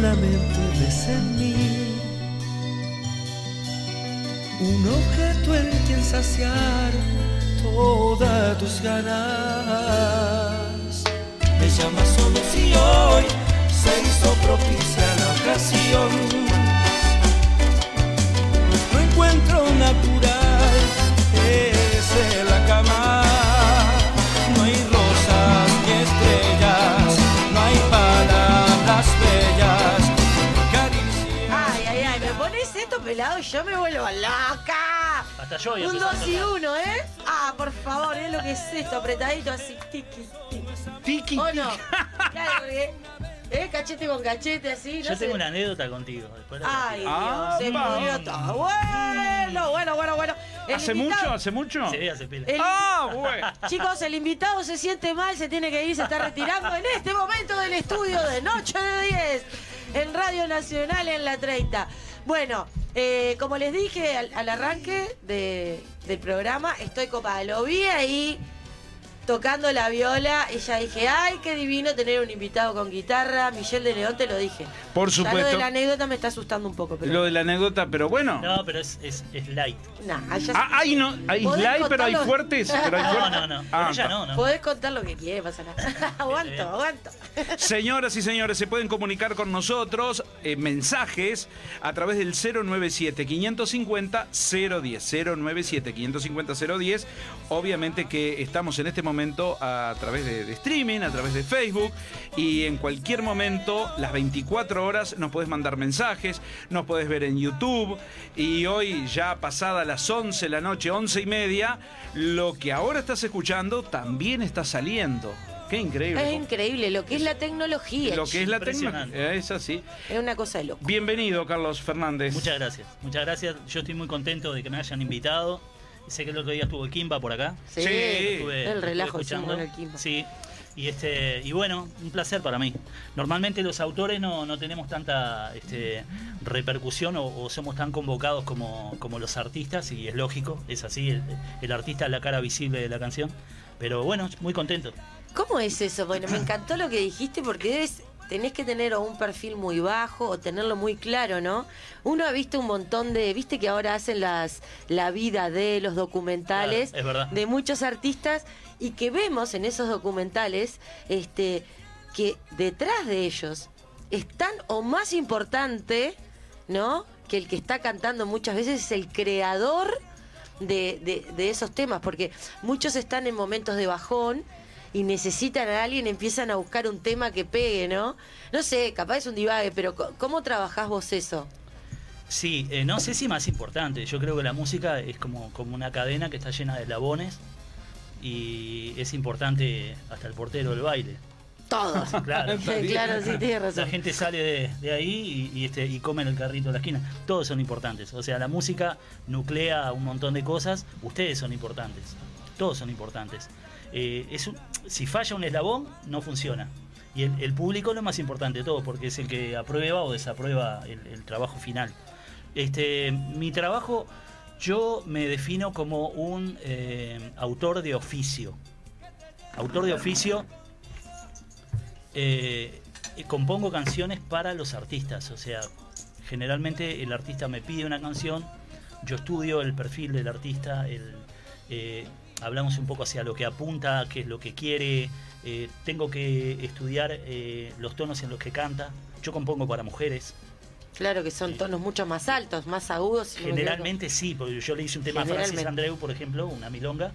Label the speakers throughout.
Speaker 1: solamente ves en mí un objeto en quien saciar todas tus ganas. Me llamas solo si hoy se hizo propicia la ocasión.
Speaker 2: Y yo me vuelvo loca.
Speaker 3: Hasta yo
Speaker 2: Un
Speaker 3: empezar a
Speaker 2: 2 y
Speaker 3: tocar.
Speaker 2: 1, ¿eh? Ah, por favor, es lo que es esto, apretadito así, tiki, tiki.
Speaker 4: Tiki.
Speaker 2: ¿O no? Claro, porque, ¿eh? Cachete con cachete, así, no
Speaker 3: Yo
Speaker 2: sé.
Speaker 3: tengo una anécdota contigo. Después
Speaker 2: Ay,
Speaker 4: Ah,
Speaker 2: Dios, se murió todo. Bueno, bueno, bueno, bueno. El
Speaker 4: ¿Hace
Speaker 2: invitado-
Speaker 4: mucho? ¿Hace mucho?
Speaker 3: Sí, hace pila.
Speaker 2: el-
Speaker 4: Ah, bueno.
Speaker 2: Chicos, el invitado se siente mal, se tiene que ir, se está retirando en este momento del estudio de Noche de 10 en Radio Nacional en la 30. Bueno, eh, como les dije al, arranque de- del programa, estoy copada. Lo vi ahí tocando la viola y ya dije, ay, qué divino tener un invitado con guitarra. Michelle de León, te lo dije.
Speaker 4: Por
Speaker 2: Ya lo de
Speaker 4: supuesto.
Speaker 2: la anécdota me está asustando un poco, pero...
Speaker 4: Lo de la anécdota, pero bueno.
Speaker 3: No, pero es, es, es light.
Speaker 2: Nah,
Speaker 4: Ah, hay no, hay
Speaker 2: ¿Podés
Speaker 4: light, pero hay fuertes. Pero hay
Speaker 3: No,
Speaker 4: fuertes.
Speaker 3: no, no.
Speaker 4: Ah,
Speaker 3: ella
Speaker 4: está.
Speaker 3: no, no.
Speaker 2: Podés contar lo que quieras, pasa nada. aguanto, aguanto.
Speaker 4: Señoras y señores, se pueden comunicar con nosotros eh, mensajes a través del 097 550 010 097 550 010. Obviamente que estamos en este momento a través de, de streaming, a través de Facebook y en cualquier momento, las 24 horas, nos puedes mandar mensajes, nos puedes ver en YouTube y hoy ya pasada las 11 de la noche, 11 y media, lo que ahora estás escuchando también está saliendo. Qué increíble.
Speaker 2: Es increíble lo que es la tecnología.
Speaker 4: Lo que es la tecnología. Es así.
Speaker 2: Es una cosa de loco.
Speaker 4: Bienvenido, Carlos Fernández.
Speaker 3: Muchas gracias. Muchas gracias. Yo estoy muy contento de que me hayan invitado. Sé que el otro día estuvo el Kimba por acá.
Speaker 2: Sí,
Speaker 4: Sí.
Speaker 3: Estuve-
Speaker 2: el relajo en el Kimba.
Speaker 3: Sí. Y este y bueno, un placer para mí. Normalmente los autores no, no tenemos tanta este, repercusión o, o somos tan convocados como, como los artistas y es lógico, es así, el, el artista es la cara visible de la canción. Pero bueno, muy contento.
Speaker 2: ¿Cómo es eso? Bueno, me encantó lo que dijiste porque debes, tenés que tener o un perfil muy bajo o tenerlo muy claro, ¿no? Uno ha visto un montón de, viste que ahora hacen las la vida de los documentales
Speaker 3: Claro,
Speaker 2: de muchos artistas y que vemos en esos documentales este que detrás de ellos es tan o más importante, ¿no? Que el que está cantando muchas veces es el creador de, de- de esos temas, porque muchos están en momentos de bajón y necesitan a alguien, empiezan a buscar un tema que pegue, ¿no? No sé, capaz es un divague, pero ¿cómo trabajás vos eso?
Speaker 3: Sí, eh, no sé si más importante. Yo creo que la música es como, como una cadena que está llena de eslabones y es importante hasta el portero del baile.
Speaker 2: Todos.
Speaker 3: Claro.
Speaker 2: claro, sí, tienes
Speaker 3: La
Speaker 2: razón.
Speaker 3: gente sale de, de ahí y, y, este, y come en el carrito de la esquina. Todos son importantes. O sea, la música nuclea un montón de cosas. Ustedes son importantes. Todos son importantes. Eh, es un- si falla un eslabón, no funciona. Y el, el público es lo más importante de todo, porque es el que aprueba o desaprueba el, trabajo final. Este, mi trabajo, yo me defino como un eh, autor de oficio. Autor de oficio eh, compongo canciones para los artistas, o sea, generalmente el artista me pide una canción, yo estudio el perfil del artista, el, eh, hablamos un poco hacia lo que apunta, qué es lo que quiere, eh, tengo que estudiar eh, los tonos en los que canta, yo compongo para mujeres,
Speaker 2: Claro que son tonos mucho más altos, más agudos. no
Speaker 3: generalmente sí, porque yo le hice un tema a Francis. Andreu, por ejemplo, una milonga,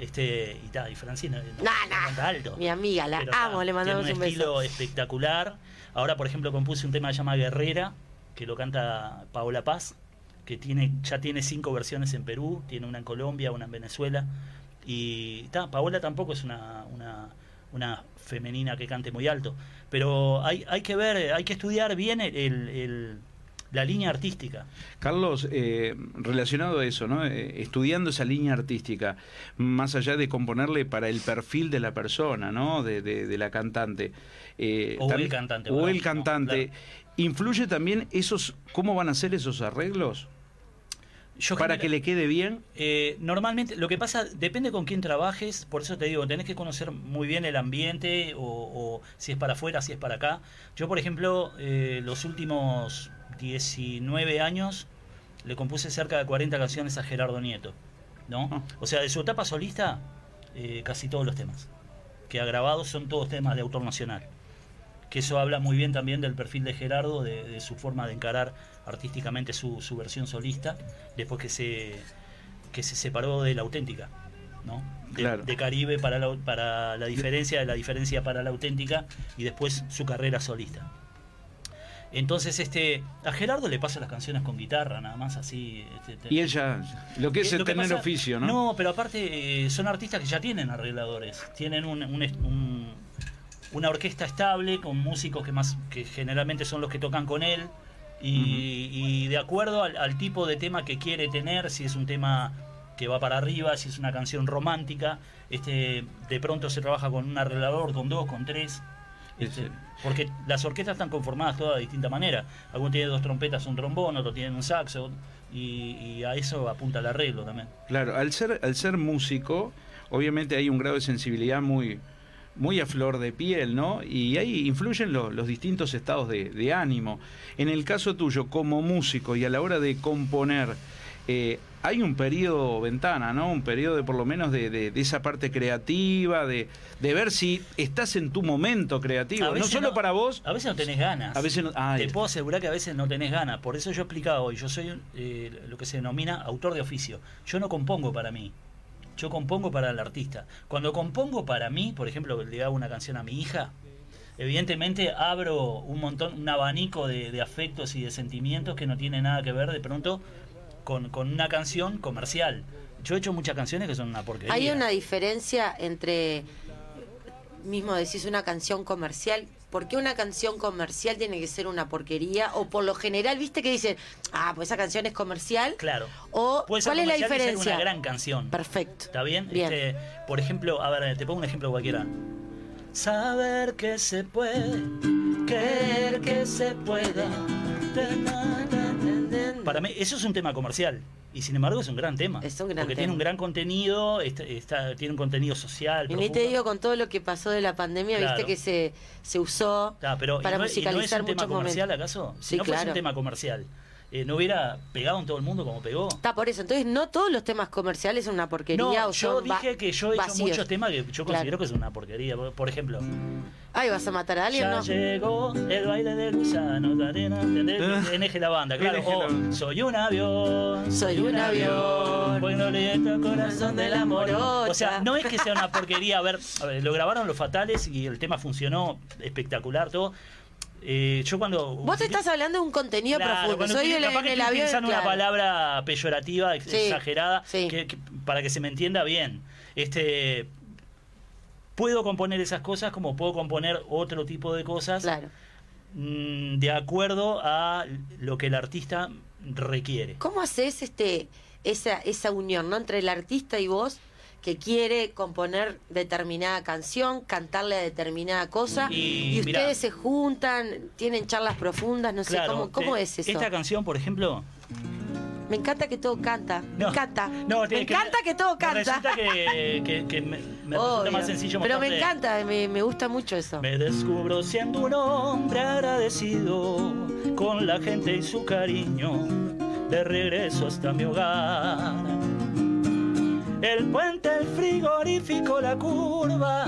Speaker 3: este, y, ta, y Francis no, no- no alto.
Speaker 2: Mi amiga, la
Speaker 3: Pero,
Speaker 2: amo,
Speaker 3: ta,
Speaker 2: le mandamos
Speaker 3: tiene
Speaker 2: un
Speaker 3: un estilo
Speaker 2: beso.
Speaker 3: espectacular. Ahora, por ejemplo, compuse un tema que se llama Guerrera, que lo canta Paola Paz, que tiene ya tiene cinco versiones en Perú, tiene una en Colombia, una en Venezuela. Y ta, Paola tampoco es una, una, una femenina que cante muy alto. Pero hay, hay que ver, hay que estudiar bien el, el- la línea artística.
Speaker 4: Carlos, eh, relacionado a eso, ¿no? Eh, estudiando esa línea artística, más allá de componerle para el perfil de la persona, ¿no? De, de- de la cantante. eh,
Speaker 3: O el cantante,
Speaker 4: O el
Speaker 3: no,
Speaker 4: cantante.
Speaker 3: claro.
Speaker 4: ¿Influye también esos, cómo van a ser esos arreglos?
Speaker 3: Yo
Speaker 4: para que le quede bien.
Speaker 3: Eh, normalmente, lo que pasa, depende con quién trabajes, por eso te digo, tenés que conocer muy bien el ambiente, o, o si es para afuera, si es para acá. Yo, por ejemplo, eh, los últimos 19 años le compuse cerca de 40 canciones a Gerardo Nieto, ¿no?
Speaker 4: Ah.
Speaker 3: O sea, de su etapa solista, eh, casi todos los temas que ha grabado son todos temas de autor nacional. Que eso habla muy bien también del perfil de Gerardo, de, de su forma de encarar artísticamente su, su versión solista, después que se, que se separó de la auténtica, ¿no? De,
Speaker 4: Claro.
Speaker 3: de Caribe para la, para la diferencia, de la diferencia para la auténtica y después su carrera solista. Entonces, este, a Gerardo le pasa las canciones con guitarra, nada más así. este,
Speaker 4: Y ella, lo que es
Speaker 3: eh,
Speaker 4: el
Speaker 3: que
Speaker 4: tener
Speaker 3: pasa-
Speaker 4: oficio, ¿no?
Speaker 3: No, pero aparte eh, son artistas que ya tienen arregladores, tienen un- un- una orquesta estable con músicos que más que generalmente son los que tocan con él y, y de acuerdo al, al tipo de tema que quiere tener, si es un tema que va para arriba, si es una canción romántica, este, de pronto se trabaja con un arreglador, con dos, con tres. este, porque las orquestas están conformadas todas de distinta manera. Algunos tienen dos trompetas, un trombón, otros tienen un saxo, y, y a eso apunta el arreglo también.
Speaker 4: Claro, al ser, al ser músico, obviamente hay un grado de sensibilidad muy, muy a flor de piel, ¿no? Y ahí influyen lo- los distintos estados de, de ánimo. En el caso tuyo, como músico y a la hora de componer, eh, hay un periodo ventana, ¿no? Un periodo de por lo menos de, de- de esa parte creativa, de, de ver si estás en tu momento creativo, no solo para vos.
Speaker 3: A veces no tenés ganas.
Speaker 4: A veces no- ah,
Speaker 3: Te puedo asegurar que a veces no tenés ganas. Por eso yo he explicado hoy. Yo soy eh, lo que se denomina autor de oficio. Yo no compongo para mí. Yo compongo para el artista. Cuando compongo para mí, por ejemplo, le hago una canción a mi hija, evidentemente abro un montón, un abanico de, afectos y de sentimientos que no tiene nada que ver de pronto con, con una canción comercial. Yo he hecho muchas canciones que son una porquería.
Speaker 2: Hay una diferencia entre, mismo decís, una canción comercial. ¿Por qué una canción comercial tiene que ser una porquería? O por lo general, viste que dicen, ah, pues esa canción es comercial.
Speaker 3: Claro.
Speaker 2: O,
Speaker 3: Puede ser
Speaker 2: ¿cuál es la diferencia?
Speaker 3: una gran canción.
Speaker 2: Perfecto.
Speaker 3: ¿Está bien?
Speaker 2: Bien.
Speaker 3: Este, por ejemplo, a ver, te pongo un ejemplo cualquiera. Saber que se puede, querer que se pueda. Para mí, eso es un tema comercial. Y sin embargo es un gran tema.
Speaker 2: Es un gran
Speaker 3: porque
Speaker 2: tema.
Speaker 3: tiene un gran contenido, está, está- tiene un contenido social.
Speaker 2: Y ni te digo con todo lo que pasó de la pandemia,
Speaker 3: Claro.
Speaker 2: viste que se, se usó
Speaker 3: pero, ¿y
Speaker 2: para
Speaker 3: no, es- y no es un tema comercial
Speaker 2: momentos.
Speaker 3: acaso? Si
Speaker 2: Sí,
Speaker 3: no fuese
Speaker 2: claro.
Speaker 3: un tema comercial, eh, ¿no hubiera pegado en todo el mundo como pegó?
Speaker 2: Está por eso. Entonces, no todos los temas comerciales son una porquería
Speaker 3: No,
Speaker 2: o
Speaker 3: yo
Speaker 2: son
Speaker 3: dije que yo he hecho
Speaker 2: vacíos.
Speaker 3: muchos temas que yo considero que es una porquería. Por- Por ejemplo,
Speaker 2: Ay, ¿vas a matar a alguien?
Speaker 3: Ya
Speaker 2: No.
Speaker 3: llegó el baile del gusano, la arena, ¿entendés? NG la banda, claro.
Speaker 4: NG la
Speaker 3: O,
Speaker 4: banda.
Speaker 3: soy un avión,
Speaker 2: Soy un avión,
Speaker 3: bueno, le el corazón de la morocha. O sea, no es que sea una porquería. A ver, a ver, lo grabaron los fatales y el tema funcionó espectacular, todo. Eh, yo cuando.
Speaker 2: Vos te estás hablando de un contenido
Speaker 3: Claro,
Speaker 2: profundo.
Speaker 3: cuando
Speaker 2: Soy el,
Speaker 3: capaz
Speaker 2: en
Speaker 3: que
Speaker 2: el
Speaker 3: estoy
Speaker 2: avión.
Speaker 3: utilizando una palabra peyorativa,
Speaker 2: Sí,
Speaker 3: exagerada,
Speaker 2: sí.
Speaker 3: que- que- para que se me entienda bien. Este, puedo componer esas cosas como puedo componer otro tipo de cosas
Speaker 2: Claro.
Speaker 3: mm, de acuerdo a lo que el artista requiere.
Speaker 2: ¿Cómo haces este esa, esa unión ¿no? entre el artista y vos que quiere componer determinada canción, cantarle a determinada cosa
Speaker 3: Y,
Speaker 2: y,
Speaker 3: mirá.
Speaker 2: ustedes se juntan, tienen charlas profundas, no sé cómo, cómo
Speaker 3: te-
Speaker 2: es eso.
Speaker 3: Esta canción, por ejemplo,
Speaker 2: Me encanta que todo canta, me
Speaker 3: No,
Speaker 2: encanta.
Speaker 3: no,
Speaker 2: me encanta que, todo
Speaker 3: me
Speaker 2: canta.
Speaker 3: Resulta que, que- que me, me resulta
Speaker 2: Obvio.
Speaker 3: más sencillo
Speaker 2: Pero me encanta, me, me gusta mucho eso.
Speaker 3: Me descubro siendo un hombre agradecido con la gente y su cariño de regreso hasta mi hogar. El puente, el frigorífico, la curva,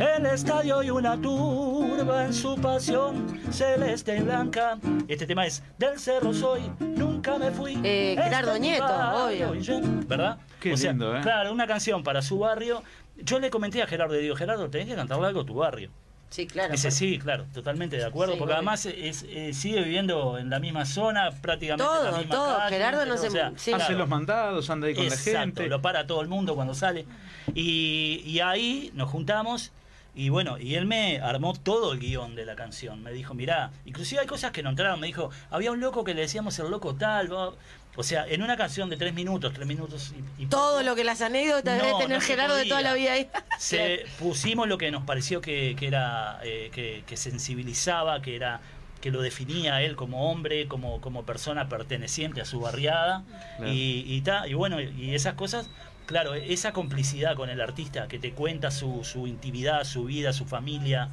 Speaker 3: el estadio y una turba en su pasión celeste y blanca. Este tema es Del Cerro Soy, nunca me fui.
Speaker 2: Eh,
Speaker 3: Este
Speaker 2: Gerardo Nieto,
Speaker 3: barrio,
Speaker 2: obvio.
Speaker 3: yo- ¿Verdad?
Speaker 4: Qué lindo, ¿eh?
Speaker 3: Claro, una canción para su barrio. Yo le comenté a Gerardo, le digo, Gerardo, tenés que cantarle algo a tu barrio.
Speaker 2: Sí, claro.
Speaker 3: Dice, sí, claro, totalmente de acuerdo,
Speaker 2: Sí,
Speaker 3: porque
Speaker 2: obvio.
Speaker 3: además es, sigue viviendo en la misma zona, prácticamente en la
Speaker 2: Todo,
Speaker 3: misma
Speaker 2: todo.
Speaker 3: calle,
Speaker 2: Gerardo no
Speaker 3: o
Speaker 2: se-
Speaker 3: sea,
Speaker 2: sí.
Speaker 4: Hace
Speaker 3: claro.
Speaker 4: los mandados, anda ahí con
Speaker 3: Exacto,
Speaker 4: la gente.
Speaker 3: lo para todo el mundo cuando sale. Y, y ahí nos juntamos y bueno, y él me armó todo el guion de la canción. Me dijo, mirá, inclusive hay cosas que no entraron. Me dijo, había un loco que le decíamos el loco tal. va". O sea, en una canción de tres minutos, tres minutos y, y
Speaker 2: Todo
Speaker 3: poco,
Speaker 2: lo que las anécdotas
Speaker 3: No,
Speaker 2: debe tener
Speaker 3: no
Speaker 2: Gerardo de toda la vida ahí.
Speaker 3: se pusimos lo que nos pareció que, que era eh, que, que sensibilizaba, que era que lo definía a él como hombre, como, como persona perteneciente a su barriada.
Speaker 4: Claro.
Speaker 3: Y, y, ta, y bueno, y esas cosas, claro, esa complicidad con el artista que te cuenta su, su intimidad, su vida, su familia,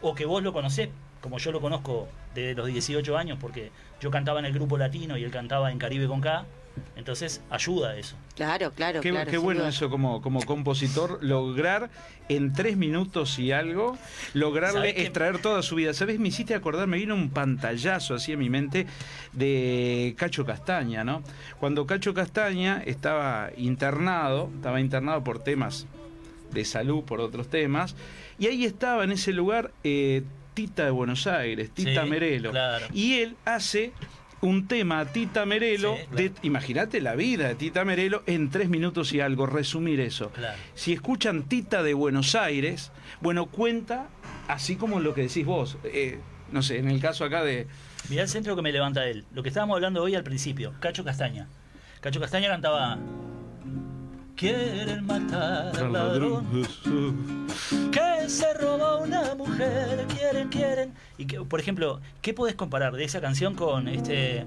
Speaker 3: o que vos lo conocés, como yo lo conozco desde los 18 años, porque yo cantaba en el grupo latino y él cantaba en Caribe con K, entonces ayuda eso.
Speaker 2: Claro, claro,
Speaker 4: Qué,
Speaker 2: claro.
Speaker 4: qué bueno
Speaker 2: duda.
Speaker 4: eso como, como compositor, lograr en tres minutos y algo, lograrle extraer toda su vida. ¿Sabes? Me hiciste acordar, me vino un pantallazo así en mi mente de Cacho Castaña, ¿no? Cuando Cacho Castaña estaba internado, estaba internado por temas de salud, por otros temas, y ahí estaba en ese lugar eh, Tita de Buenos Aires, Tita
Speaker 3: Sí,
Speaker 4: Merelo.
Speaker 3: claro.
Speaker 4: Y él hace un tema Tita Merelo,
Speaker 3: Sí, claro.
Speaker 4: de, imagínate la vida de Tita Merelo en tres minutos y algo, resumir eso.
Speaker 3: Claro.
Speaker 4: Si escuchan Tita de Buenos Aires, bueno, cuenta así como lo que decís vos. eh, no sé, en el caso acá de...
Speaker 3: Mirá el centro que me levanta él. Lo que estábamos hablando hoy al principio, Cacho Castaña. Cacho Castaña cantaba. Quieren matar al ladrón que se robó una mujer, quieren, quieren. Y que, por ejemplo, ¿qué podés comparar de esa canción con este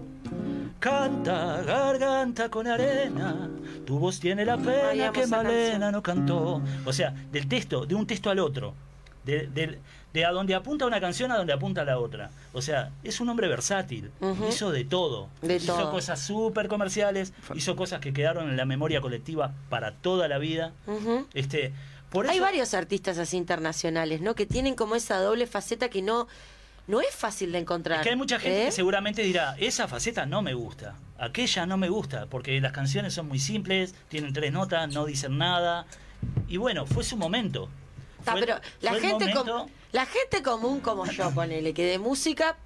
Speaker 3: Canta garganta con arena, tu voz tiene la pena
Speaker 2: Ay,
Speaker 3: que Malena
Speaker 2: canción.
Speaker 3: no cantó. O sea, del texto, de un texto al otro. De, de- de a donde apunta una canción a donde apunta la otra. O sea, es un hombre versátil. Hizo de todo.
Speaker 2: De
Speaker 3: hizo
Speaker 2: todo.
Speaker 3: cosas súper comerciales, hizo cosas que quedaron en la memoria colectiva para toda la vida. Este, por
Speaker 2: Hay
Speaker 3: eso-
Speaker 2: varios artistas así internacionales, ¿no? Que tienen como esa doble faceta que no, no es fácil de encontrar.
Speaker 3: Es que hay mucha gente
Speaker 2: ¿eh?
Speaker 3: que seguramente dirá, esa faceta no me gusta, aquella no me gusta, porque las canciones son muy simples, tienen tres notas, no dicen nada. Y bueno, fue su momento. Fue-
Speaker 2: pero la gente, com- la gente común como yo, ponele, que de música,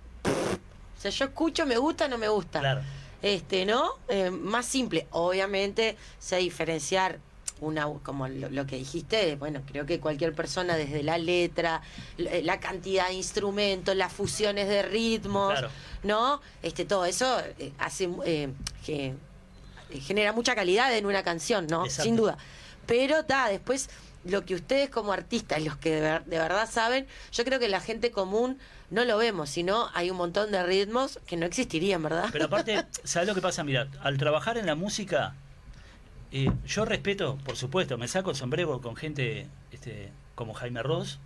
Speaker 2: o sea, yo escucho, me gusta, no me gusta.
Speaker 3: Claro.
Speaker 2: Este, ¿no? Eh, más simple. Obviamente, sé diferenciar una como lo, lo que dijiste, bueno, creo que cualquier persona desde la letra, la, la cantidad de instrumentos, las fusiones de ritmos,
Speaker 3: Claro.
Speaker 2: ¿no? Este, todo eso eh, hace eh, que eh, genera mucha calidad en una canción, ¿no?
Speaker 3: Exacto.
Speaker 2: Sin duda. Pero da, después lo que ustedes como artistas, los que de, ver- de verdad saben, yo creo que la gente común no lo vemos, sino hay un montón de ritmos que no existirían, ¿verdad?
Speaker 3: Pero aparte, ¿sabes lo que pasa? Mira, al trabajar en la música, eh, yo respeto, por supuesto, me saco el sombrero con gente este, como Jaime Ross,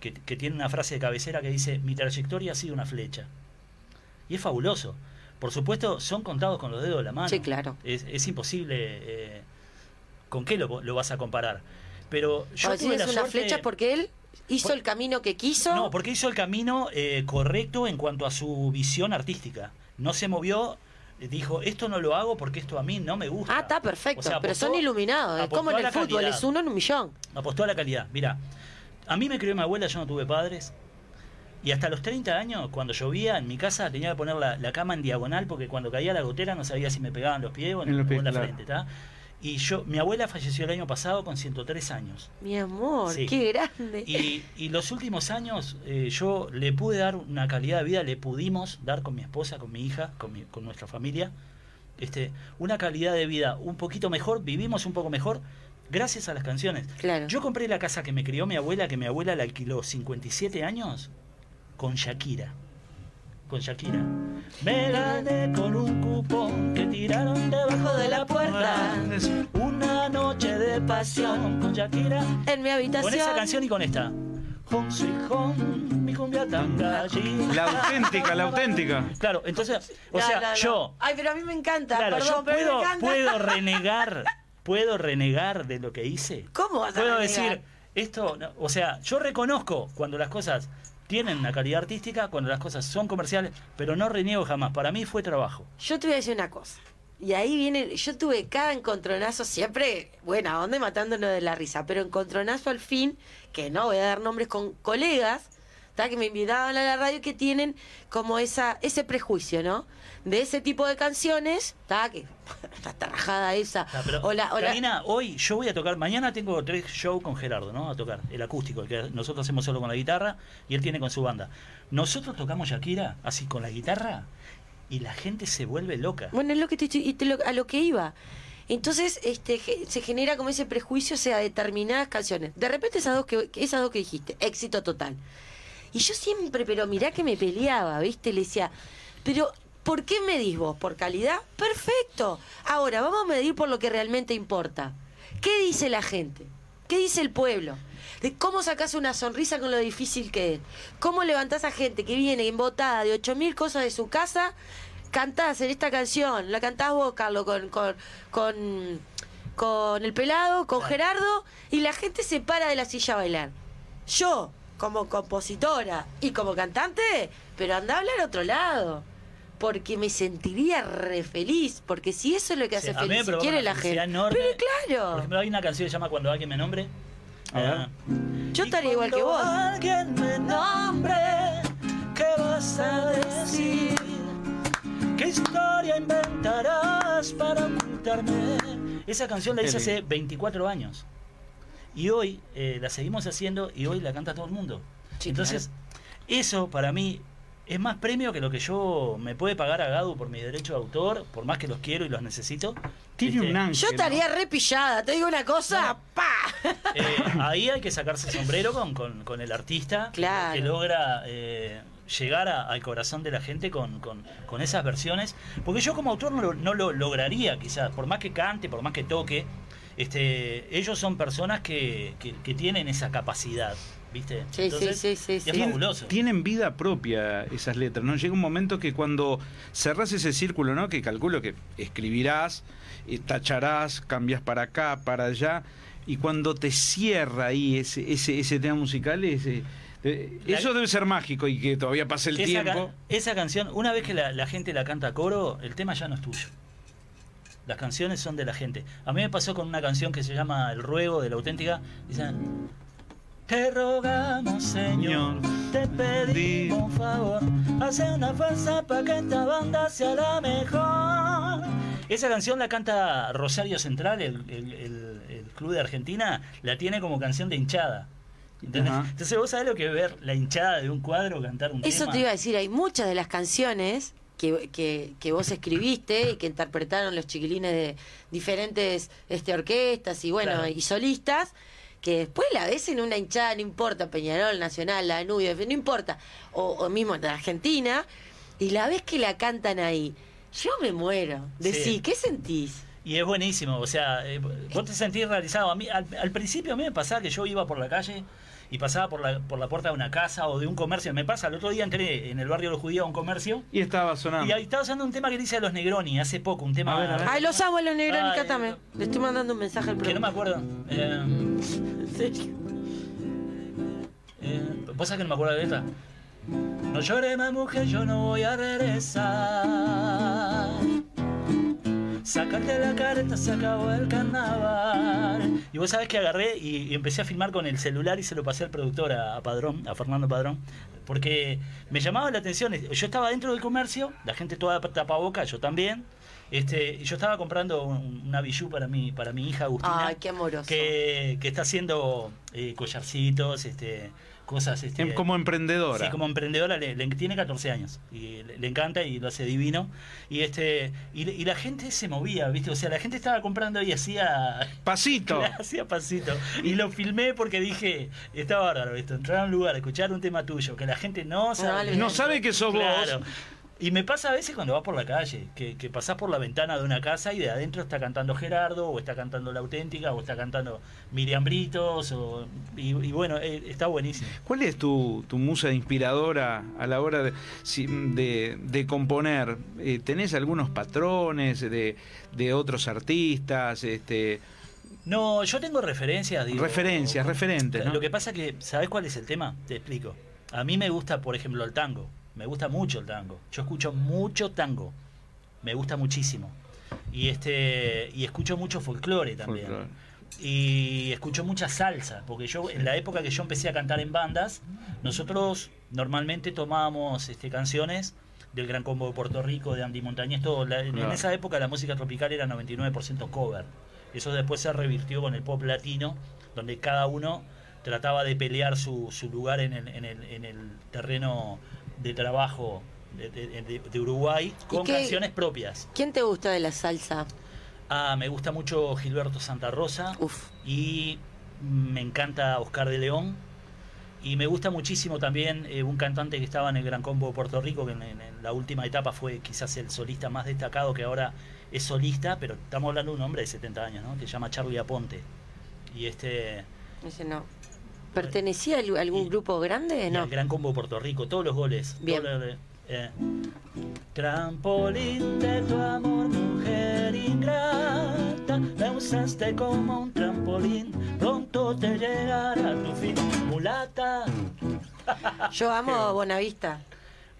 Speaker 3: que, que tiene una frase de cabecera que dice, mi trayectoria ha sido una flecha. Y es fabuloso. Por supuesto, son contados con los dedos de la mano.
Speaker 2: Sí, claro.
Speaker 3: Es, es imposible. eh, ¿Con qué lo, lo vas a comparar? Pero yo tuve
Speaker 2: decís
Speaker 3: la
Speaker 2: una
Speaker 3: suerte-
Speaker 2: flecha porque él hizo
Speaker 3: Por-
Speaker 2: el camino que quiso.
Speaker 3: no, porque hizo el camino eh, correcto en cuanto a su visión artística. No se movió, dijo, esto no lo hago porque esto a mí no me gusta.
Speaker 2: Ah, está perfecto.
Speaker 3: O sea,
Speaker 2: pero son iluminados. Es como en el fútbol,
Speaker 3: calidad.
Speaker 2: es uno en un millón.
Speaker 3: Apostó a la calidad. Mira, a mí me crió mi abuela, yo no tuve padres. Y hasta los 30 años, cuando llovía en mi casa, tenía que poner la, la cama en diagonal porque cuando caía la gotera no sabía si me pegaban los pies o en,
Speaker 4: En los
Speaker 3: o
Speaker 4: pies,
Speaker 3: en la
Speaker 4: claro.
Speaker 3: frente. ¿tá? Y yo, mi abuela falleció el año pasado con 103 años.
Speaker 2: Mi amor,
Speaker 3: Sí.
Speaker 2: qué grande.
Speaker 3: Y, y los últimos años eh, yo le pude dar una calidad de vida, le pudimos dar con mi esposa, con mi hija, con, mi- con nuestra familia, este, una calidad de vida un poquito mejor, vivimos un poco mejor gracias a las canciones.
Speaker 2: Claro.
Speaker 3: Yo compré la casa que me crió mi abuela, que mi abuela la alquiló 57 años, con Shakira. Con Shakira. Me gané con un cupón que tiraron debajo de la puerta. Una noche de pasión con Shakira.
Speaker 2: en mi habitación.
Speaker 3: Con esa canción y con esta. Home sweet home, mi cumbia tan gallina.
Speaker 4: La auténtica, la auténtica.
Speaker 3: Claro, entonces, o
Speaker 2: No,
Speaker 3: sea,
Speaker 2: no, no.
Speaker 3: yo,
Speaker 2: Ay, pero a mí me encanta.
Speaker 3: claro,
Speaker 2: Perdón,
Speaker 3: yo
Speaker 2: pero me
Speaker 3: puedo,
Speaker 2: encanta.
Speaker 3: puedo renegar, puedo renegar de lo que hice.
Speaker 2: ¿Cómo vas a
Speaker 3: Puedo
Speaker 2: renegar?
Speaker 3: decir, esto, no, o sea, yo reconozco cuando las cosas tienen una calidad artística, cuando las cosas son comerciales, pero no reniego jamás. Para mí fue trabajo.
Speaker 2: Yo te voy a decir una cosa. Y ahí viene, yo tuve cada encontronazo siempre, buena onda y matándonos de la risa, pero encontronazo al fin, que no voy a dar nombres con colegas, ¿tá? que me invitaban a la radio que tienen como esa ese prejuicio, ¿no? De ese tipo de canciones, ¿tá? que la tarrajada esa.
Speaker 3: Ah, pero,
Speaker 2: o la- o la-
Speaker 3: Karina, hoy yo voy a tocar, mañana tengo tres shows con Gerardo, ¿no? A tocar, el acústico, el que nosotros hacemos solo con la guitarra y él tiene con su banda. Nosotros tocamos Shakira así con la guitarra y la gente se vuelve loca.
Speaker 2: Bueno, es lo que te, y te lo- a lo que iba. Entonces, este, se genera como ese prejuicio hacia determinadas canciones. De repente esas dos que- esas dos que dijiste, éxito total. Y yo siempre, pero mirá que me peleaba, ¿viste? Le decía, pero ¿por qué medís vos? ¿Por calidad? Perfecto. Ahora, vamos a medir por lo que realmente importa. ¿Qué dice la gente? ¿Qué dice el pueblo? De cómo sacás una sonrisa con lo difícil que es. ¿Cómo levantás a gente que viene embotada de 8.000 cosas de su casa? Cantás en esta canción, la cantás vos, Carlos, con, con, con, con el pelado, con Gerardo, y la gente se para de la silla a bailar. Yo, como compositora y como cantante, pero anda a hablar a otro lado. Porque me sentiría re feliz. Porque si eso es lo que hace
Speaker 3: Sí, a
Speaker 2: feliz, si quiere la gente.
Speaker 3: enorme.
Speaker 2: Pero
Speaker 3: Por
Speaker 2: claro,
Speaker 3: ejemplo, hay una canción que se llama Cuando alguien me nombre.
Speaker 4: A ver.
Speaker 3: Ah.
Speaker 2: yo estaría igual que
Speaker 3: cuando
Speaker 2: vos.
Speaker 3: alguien me nombre, ¿qué vas a decir? ¿Qué historia inventarás para ocultarme? Esa canción la hice hace 24 años. Y hoy eh, la seguimos haciendo y hoy la canta todo el mundo.
Speaker 2: Sí,
Speaker 3: Entonces, eso para mí es más premio que lo que yo me puede pagar a Gadu por mi derecho de autor, por más que los quiero y los necesito.
Speaker 4: Tiene
Speaker 3: Este,
Speaker 4: un ángel.
Speaker 2: Yo estaría re pillada, te digo una cosa, ¡pa!
Speaker 3: Eh, ahí hay que sacarse el sombrero con, con- con el artista
Speaker 2: Claro.
Speaker 3: que logra eh, llegar a- al corazón de la gente con, con- con esas versiones. Porque yo como autor no lo, no lo lograría quizás, por más que cante, por más que toque. Este, ellos son personas que, que- que tienen esa capacidad, ¿viste?
Speaker 2: Sí, sí, sí, sí,
Speaker 3: Es
Speaker 2: sí.
Speaker 3: Fabuloso.
Speaker 4: Tienen vida propia esas letras, ¿no? Llega un momento que cuando cerrás ese círculo, ¿no? Que calculo que escribirás, eh, tacharás, cambias para acá, para allá, y cuando te cierra ahí ese, ese, ese tema musical, ese, eh,
Speaker 3: La-
Speaker 4: eso debe ser mágico y que todavía pase el
Speaker 3: esa,
Speaker 4: tiempo.
Speaker 3: esa canción, una vez que la, la gente la canta a coro, el tema ya no es tuyo. Las canciones son de la gente. A mí me pasó con una canción que se llama El Ruego de la Auténtica. Dicen, te rogamos, Señor, te pedimos un favor, hace una fuerza para que esta banda sea la mejor. Esa canción la canta Rosario Central, el, el- el- el club de Argentina, la tiene como canción de hinchada. Entonces vos sabés lo que es ver la hinchada de un cuadro cantar un
Speaker 2: Eso
Speaker 3: tema.
Speaker 2: te iba a decir, hay muchas de las canciones que, que, que vos escribiste y que interpretaron los chiquilines de diferentes este, orquestas y bueno,
Speaker 3: Claro.
Speaker 2: y solistas, que después la ves en una hinchada, no importa, Peñarol, Nacional, Danubio, no importa, o, o mismo en Argentina, y la ves que la cantan ahí. Yo me muero. Decí,
Speaker 3: Sí.
Speaker 2: ¿qué sentís?
Speaker 3: Y es buenísimo, o sea, eh, vos te sentís realizado. A mí, al, al principio a mí me pasaba que yo iba por la calle y pasaba por la, por la puerta de una casa o de un comercio. Me pasa, el otro día entré en el barrio de los judíos a un comercio
Speaker 4: Y estaba sonando.
Speaker 3: y ahí estaba usando un tema que dice a los Negroni hace poco, un tema
Speaker 4: A ver, a ver.
Speaker 2: Ay, los amo, los Negroni,
Speaker 3: Ay,
Speaker 2: cátame. Le estoy mandando un mensaje al
Speaker 3: que no me
Speaker 2: programa.
Speaker 3: acuerdo. Eh,
Speaker 2: ¿En serio?
Speaker 3: eh, ¿Vos sabés que no me acuerdo de letra? No llores más mujer, yo no voy a regresar. Sacarte la careta, se acabó el carnaval. Y vos sabés que agarré y, y empecé a filmar con el celular y se lo pasé al productor, a, a Padrón, a Fernando Padrón, porque me llamaba la atención. Yo estaba dentro del comercio, la gente toda tapaboca, yo también. Este, yo estaba comprando un- una bijou para mi, para mi hija Agustina.
Speaker 2: Ay, qué amoroso.
Speaker 3: que, que está haciendo eh, collarcitos, este, cosas. Este,
Speaker 4: Em- Como emprendedora.
Speaker 3: Sí, como emprendedora, le, le- tiene 14 años y le, le encanta y lo hace divino. Y este y, y la gente se movía, ¿viste? O sea, la gente estaba comprando y hacía.
Speaker 4: Pasito.
Speaker 3: Hacía pasito. Y lo filmé porque dije, está bárbaro esto, entrar a un lugar, escuchar un tema tuyo, que la gente no sabe.
Speaker 4: No sabe que sos
Speaker 3: Claro.
Speaker 4: vos.
Speaker 3: Y me pasa a veces cuando vas por la calle, que, que pasás por la ventana de una casa y de adentro está cantando Gerardo, o está cantando La Auténtica, o está cantando Miriam Britos, o, y, y bueno, eh, está buenísimo.
Speaker 4: ¿Cuál es tu, tu musa inspiradora a la hora de, si- de- de componer? Eh, ¿Tenés algunos patrones de, de otros artistas? Este,
Speaker 3: No, yo tengo referencias, digo.
Speaker 4: Referencias, referentes, ¿no?
Speaker 3: Lo que pasa que, ¿sabes cuál es el tema? Te explico. A mí me gusta, por ejemplo, el tango. Me gusta mucho el tango. Yo escucho mucho tango. Me gusta muchísimo. Y este y escucho mucho folclore también.
Speaker 4: Folclore.
Speaker 3: Y escucho mucha salsa, porque yo en la época que yo empecé a cantar en bandas, nosotros normalmente tomábamos este, canciones del Gran Combo de Puerto Rico, de Andy Montañez, todo. La- en-
Speaker 4: Claro.
Speaker 3: En esa época la música tropical era 99% cover. Eso después se revirtió con el pop latino, donde cada uno trataba de pelear su, su lugar en el, en, el, en el terreno de trabajo de, de- de- de Uruguay con
Speaker 2: qué-
Speaker 3: canciones propias.
Speaker 2: ¿Quién te gusta de la salsa?
Speaker 3: Ah, me gusta mucho Gilberto Santa Rosa
Speaker 2: Uf.
Speaker 3: y me encanta Oscar de León Y me gusta muchísimo también eh, un cantante que estaba en el Gran Combo de Puerto Rico, que en, en- en la última etapa fue quizás el solista más destacado, que ahora es solista, pero estamos hablando de un hombre de 70 años, ¿no? Que se llama Charlie Aponte. Y este...
Speaker 2: Ese no. ¿Pertenecía a algún-
Speaker 3: Y-
Speaker 2: grupo grande? No.
Speaker 3: el Gran Combo Puerto Rico, todos los goles.
Speaker 2: Bien.
Speaker 3: todos los- eh, Trampolín de tu amor, mujer ingrata, me usaste como un trampolín, pronto te llegará tu fin, mulata.
Speaker 2: Yo amo Bonavista.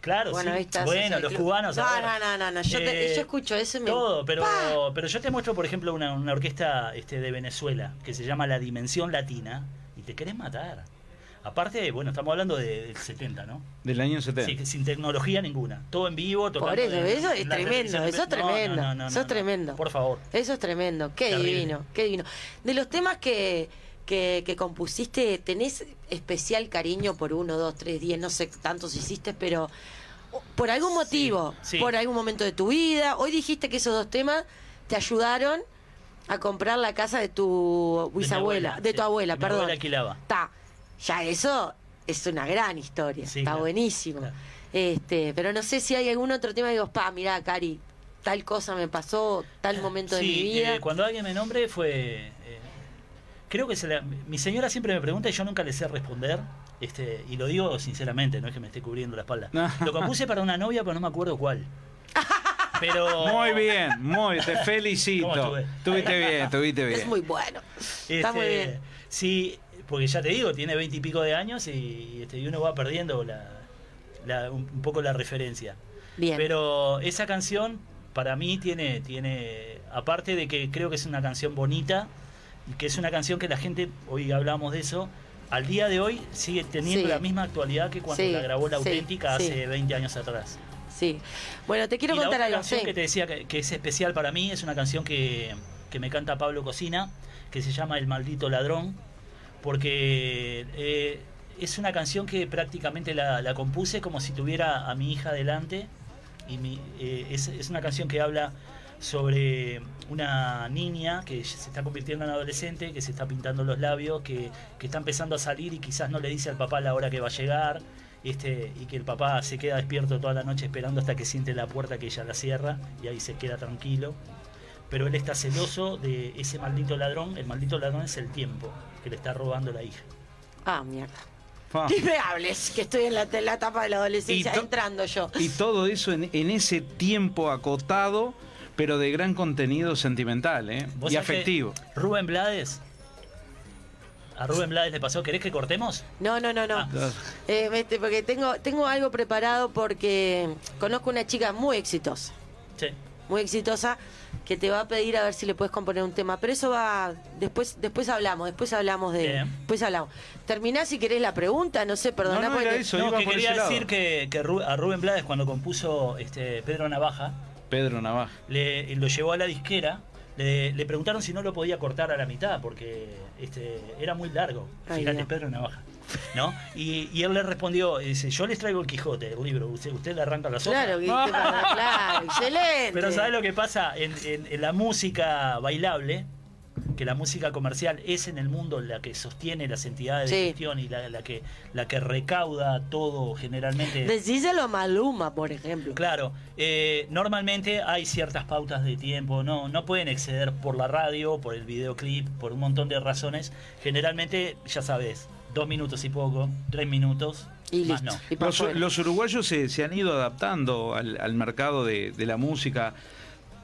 Speaker 3: Claro,
Speaker 2: Buenavista
Speaker 3: sí. Bueno, los
Speaker 2: Club.
Speaker 3: cubanos.
Speaker 2: No, no, no, no, no, yo te- yo escucho eso y me-
Speaker 3: Todo, pero,
Speaker 2: ¡Pah!
Speaker 3: pero yo te muestro, por ejemplo, una, una orquesta este, de Venezuela que se llama La Dimensión Latina te querés matar. Aparte, bueno, estamos hablando de- del 70, ¿no?
Speaker 4: Del año 70.
Speaker 3: Sí, que sin tecnología ninguna. Todo en vivo, tocando
Speaker 2: Por eso,
Speaker 3: en-
Speaker 2: eso es tremendo, eso es
Speaker 3: no,
Speaker 2: tremendo,
Speaker 3: no, no,
Speaker 2: eso
Speaker 3: no,
Speaker 2: es
Speaker 3: no.
Speaker 2: tremendo.
Speaker 3: Por favor.
Speaker 2: Eso es tremendo, qué
Speaker 3: Terrible.
Speaker 2: divino, qué divino. De los temas que, que, que compusiste, ¿tenés especial cariño por uno, dos, tres, diez, no sé cuántos hiciste, pero por algún motivo,
Speaker 3: sí.
Speaker 2: por algún momento de tu vida, hoy dijiste que esos dos temas te ayudaron a comprar la casa de tu
Speaker 3: mi
Speaker 2: bisabuela,
Speaker 3: abuela,
Speaker 2: de
Speaker 3: sí.
Speaker 2: tu abuela,
Speaker 3: Mi
Speaker 2: perdón.
Speaker 3: abuela alquilaba.
Speaker 2: Está, ya eso es una gran historia,
Speaker 3: Sí,
Speaker 2: está
Speaker 3: claro,
Speaker 2: buenísimo.
Speaker 3: claro.
Speaker 2: Este, pero no sé si hay algún otro tema que digo, pa, mirá, Cari, tal cosa me pasó, tal momento de
Speaker 3: Sí,
Speaker 2: mi vida.
Speaker 3: eh, cuando alguien me nombre fue... eh, creo que se la- mi señora siempre me pregunta y yo nunca le sé responder. Este, y lo digo sinceramente, no es que me esté cubriendo la espalda. Lo compuse para una novia, pero no me acuerdo cuál. Pero...
Speaker 4: Muy bien, muy Te felicito.
Speaker 3: ¿Cómo estuve?
Speaker 4: Tuviste bien, tuviste bien.
Speaker 2: Es muy bueno. Está muy
Speaker 3: Este,
Speaker 2: bien.
Speaker 3: Sí, porque ya te digo, tiene veinte y pico de años y, este, y uno va perdiendo la, la- un, un poco la referencia.
Speaker 2: Bien.
Speaker 3: Pero esa canción para mí tiene, tiene, aparte de que creo que es una canción bonita, y que es una canción que la gente, hoy hablamos de eso, al día de hoy sigue teniendo
Speaker 2: Sí.
Speaker 3: la misma actualidad que cuando
Speaker 2: Sí,
Speaker 3: la grabó la auténtica
Speaker 2: sí.
Speaker 3: hace 20 años atrás.
Speaker 2: Sí. Bueno, te quiero
Speaker 3: y la
Speaker 2: contar
Speaker 3: otra
Speaker 2: algo.
Speaker 3: canción
Speaker 2: sí.
Speaker 3: que te decía que, que es especial para mí es una canción que, que me canta Pablo Cocina, que se llama El maldito ladrón, porque eh, es una canción que prácticamente la, la compuse como si tuviera a mi hija delante, y mi- eh, es, es una canción que habla sobre una niña que se está convirtiendo en adolescente, que se está pintando los labios, que, que está empezando a salir y quizás no le dice al papá la hora que va a llegar, este, y que el papá se queda despierto toda la noche esperando hasta que siente la puerta que ella la cierra y ahí se queda tranquilo. Pero él está celoso de ese maldito ladrón. El maldito ladrón es el tiempo que le está robando la hija.
Speaker 2: Ah, mierda.
Speaker 4: Fa.
Speaker 2: Ni me hables, que estoy en la, en la etapa de la adolescencia,
Speaker 4: Y
Speaker 2: entrando yo.
Speaker 4: Y todo eso en, en ese tiempo acotado, pero de gran contenido sentimental ¿eh?
Speaker 3: ¿Vos
Speaker 4: y afectivo.
Speaker 3: Rubén Blades. A Rubén Blades le pasó. ¿Querés que cortemos?
Speaker 2: No, no, no, no.
Speaker 3: Ah.
Speaker 2: Eh, este, porque tengo, tengo algo preparado porque conozco una chica muy exitosa,
Speaker 3: Sí.
Speaker 2: muy exitosa, que te va a pedir a ver si le puedes componer un tema. Pero eso va, después, después hablamos, después hablamos de,
Speaker 3: Bien.
Speaker 2: después hablamos. Terminás si querés la pregunta, no sé, perdona.
Speaker 4: No, no,
Speaker 2: porque-
Speaker 4: eso.
Speaker 3: No, que quería decir que, a Rubén Blades cuando compuso este Pedro Navaja,
Speaker 4: Pedro Navaja.
Speaker 3: le, lo llevó a la disquera, le, le preguntaron si no lo podía cortar a la mitad porque este era muy largo.
Speaker 2: Ay,
Speaker 3: Fíjate. Pedro Navaja. ¿No? Y, y él le respondió, dice, yo les traigo el Quijote, el libro, usted, usted le arranca las hojas.
Speaker 2: Claro, que, claro, excelente.
Speaker 3: Pero ¿sabes lo que pasa? En, en- en la música bailable, que la música comercial es en el mundo la que sostiene las entidades de gestión y la, la que, la que recauda todo generalmente.
Speaker 2: Decíselo a Maluma, por ejemplo.
Speaker 3: Claro, eh, normalmente hay ciertas pautas de tiempo, no, no pueden exceder por la radio, por el videoclip, por un montón de razones. Generalmente, ya sabes, dos minutos y poco, tres minutos,
Speaker 2: Y
Speaker 3: más
Speaker 2: listo.
Speaker 3: no.
Speaker 4: Los, los uruguayos se, se han ido adaptando al, al mercado de, de la música,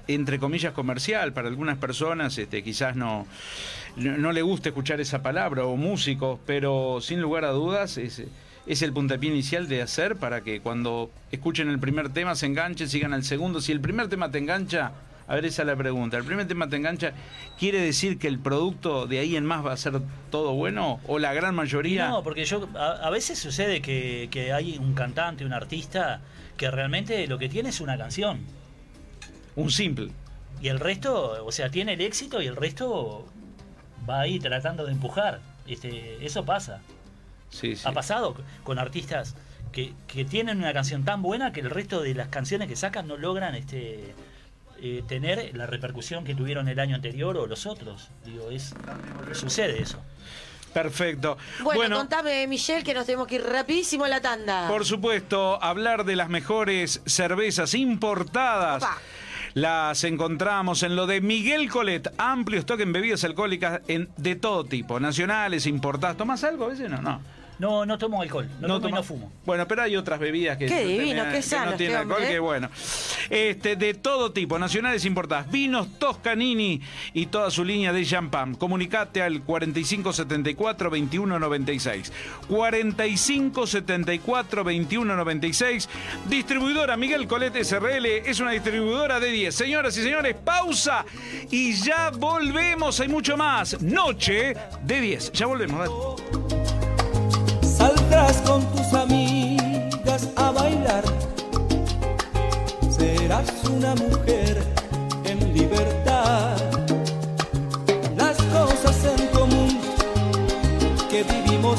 Speaker 4: entre comillas, comercial. Para algunas personas este, quizás no, no, le gusta escuchar esa palabra, o músicos, pero sin lugar a dudas es, es el puntapié inicial de hacer para que cuando escuchen el primer tema se enganchen, sigan al segundo. Si el primer tema te engancha, a ver, esa es la pregunta. ¿El primer tema te engancha? ¿Quiere decir que el producto de ahí en más va a ser todo bueno? ¿O la gran mayoría?
Speaker 3: No, porque yo a, a veces sucede que, que hay un cantante, un artista que realmente lo que tiene es una canción.
Speaker 4: Un simple.
Speaker 3: Y el resto, o sea, tiene el éxito y el resto va ahí tratando de empujar. Este, eso pasa.
Speaker 4: Sí, sí.
Speaker 3: Ha pasado con artistas que, que tienen una canción tan buena que el resto de las canciones que sacan no logran este eh, tener la repercusión que tuvieron el año anterior o los otros. Digo, es sucede eso.
Speaker 4: Perfecto.
Speaker 2: Bueno, contame, Michelle, que nos tenemos que ir rapidísimo a la tanda.
Speaker 4: Por supuesto, hablar de las mejores cervezas importadas.
Speaker 2: Opa.
Speaker 4: Las encontramos en lo de Miguel Colet, amplio stock en bebidas alcohólicas en, de todo tipo, nacionales, importadas. ¿Tomás algo a veces? No, no.
Speaker 3: No, no tomo alcohol, no, tomo y no fumo.
Speaker 4: Bueno, pero hay otras bebidas que,
Speaker 2: Qué divino,
Speaker 4: tienen-
Speaker 2: qué
Speaker 4: que
Speaker 2: sano
Speaker 4: no tienen
Speaker 2: este
Speaker 4: alcohol,
Speaker 2: hombre,
Speaker 4: que
Speaker 2: ¿eh?
Speaker 4: bueno. Este, de todo tipo, nacionales importadas, vinos Toscanini y toda su línea de champán. Comunicate al 4574 2196. 4574 2196. Distribuidora Miguel Colet SRL es una distribuidora de 10. Señoras y señores, pausa y ya volvemos. Hay mucho más. Noche de 10. Ya volvemos. dale.
Speaker 1: Con tus amigas a bailar. Serás una mujer en libertad. Las cosas en común que vivimos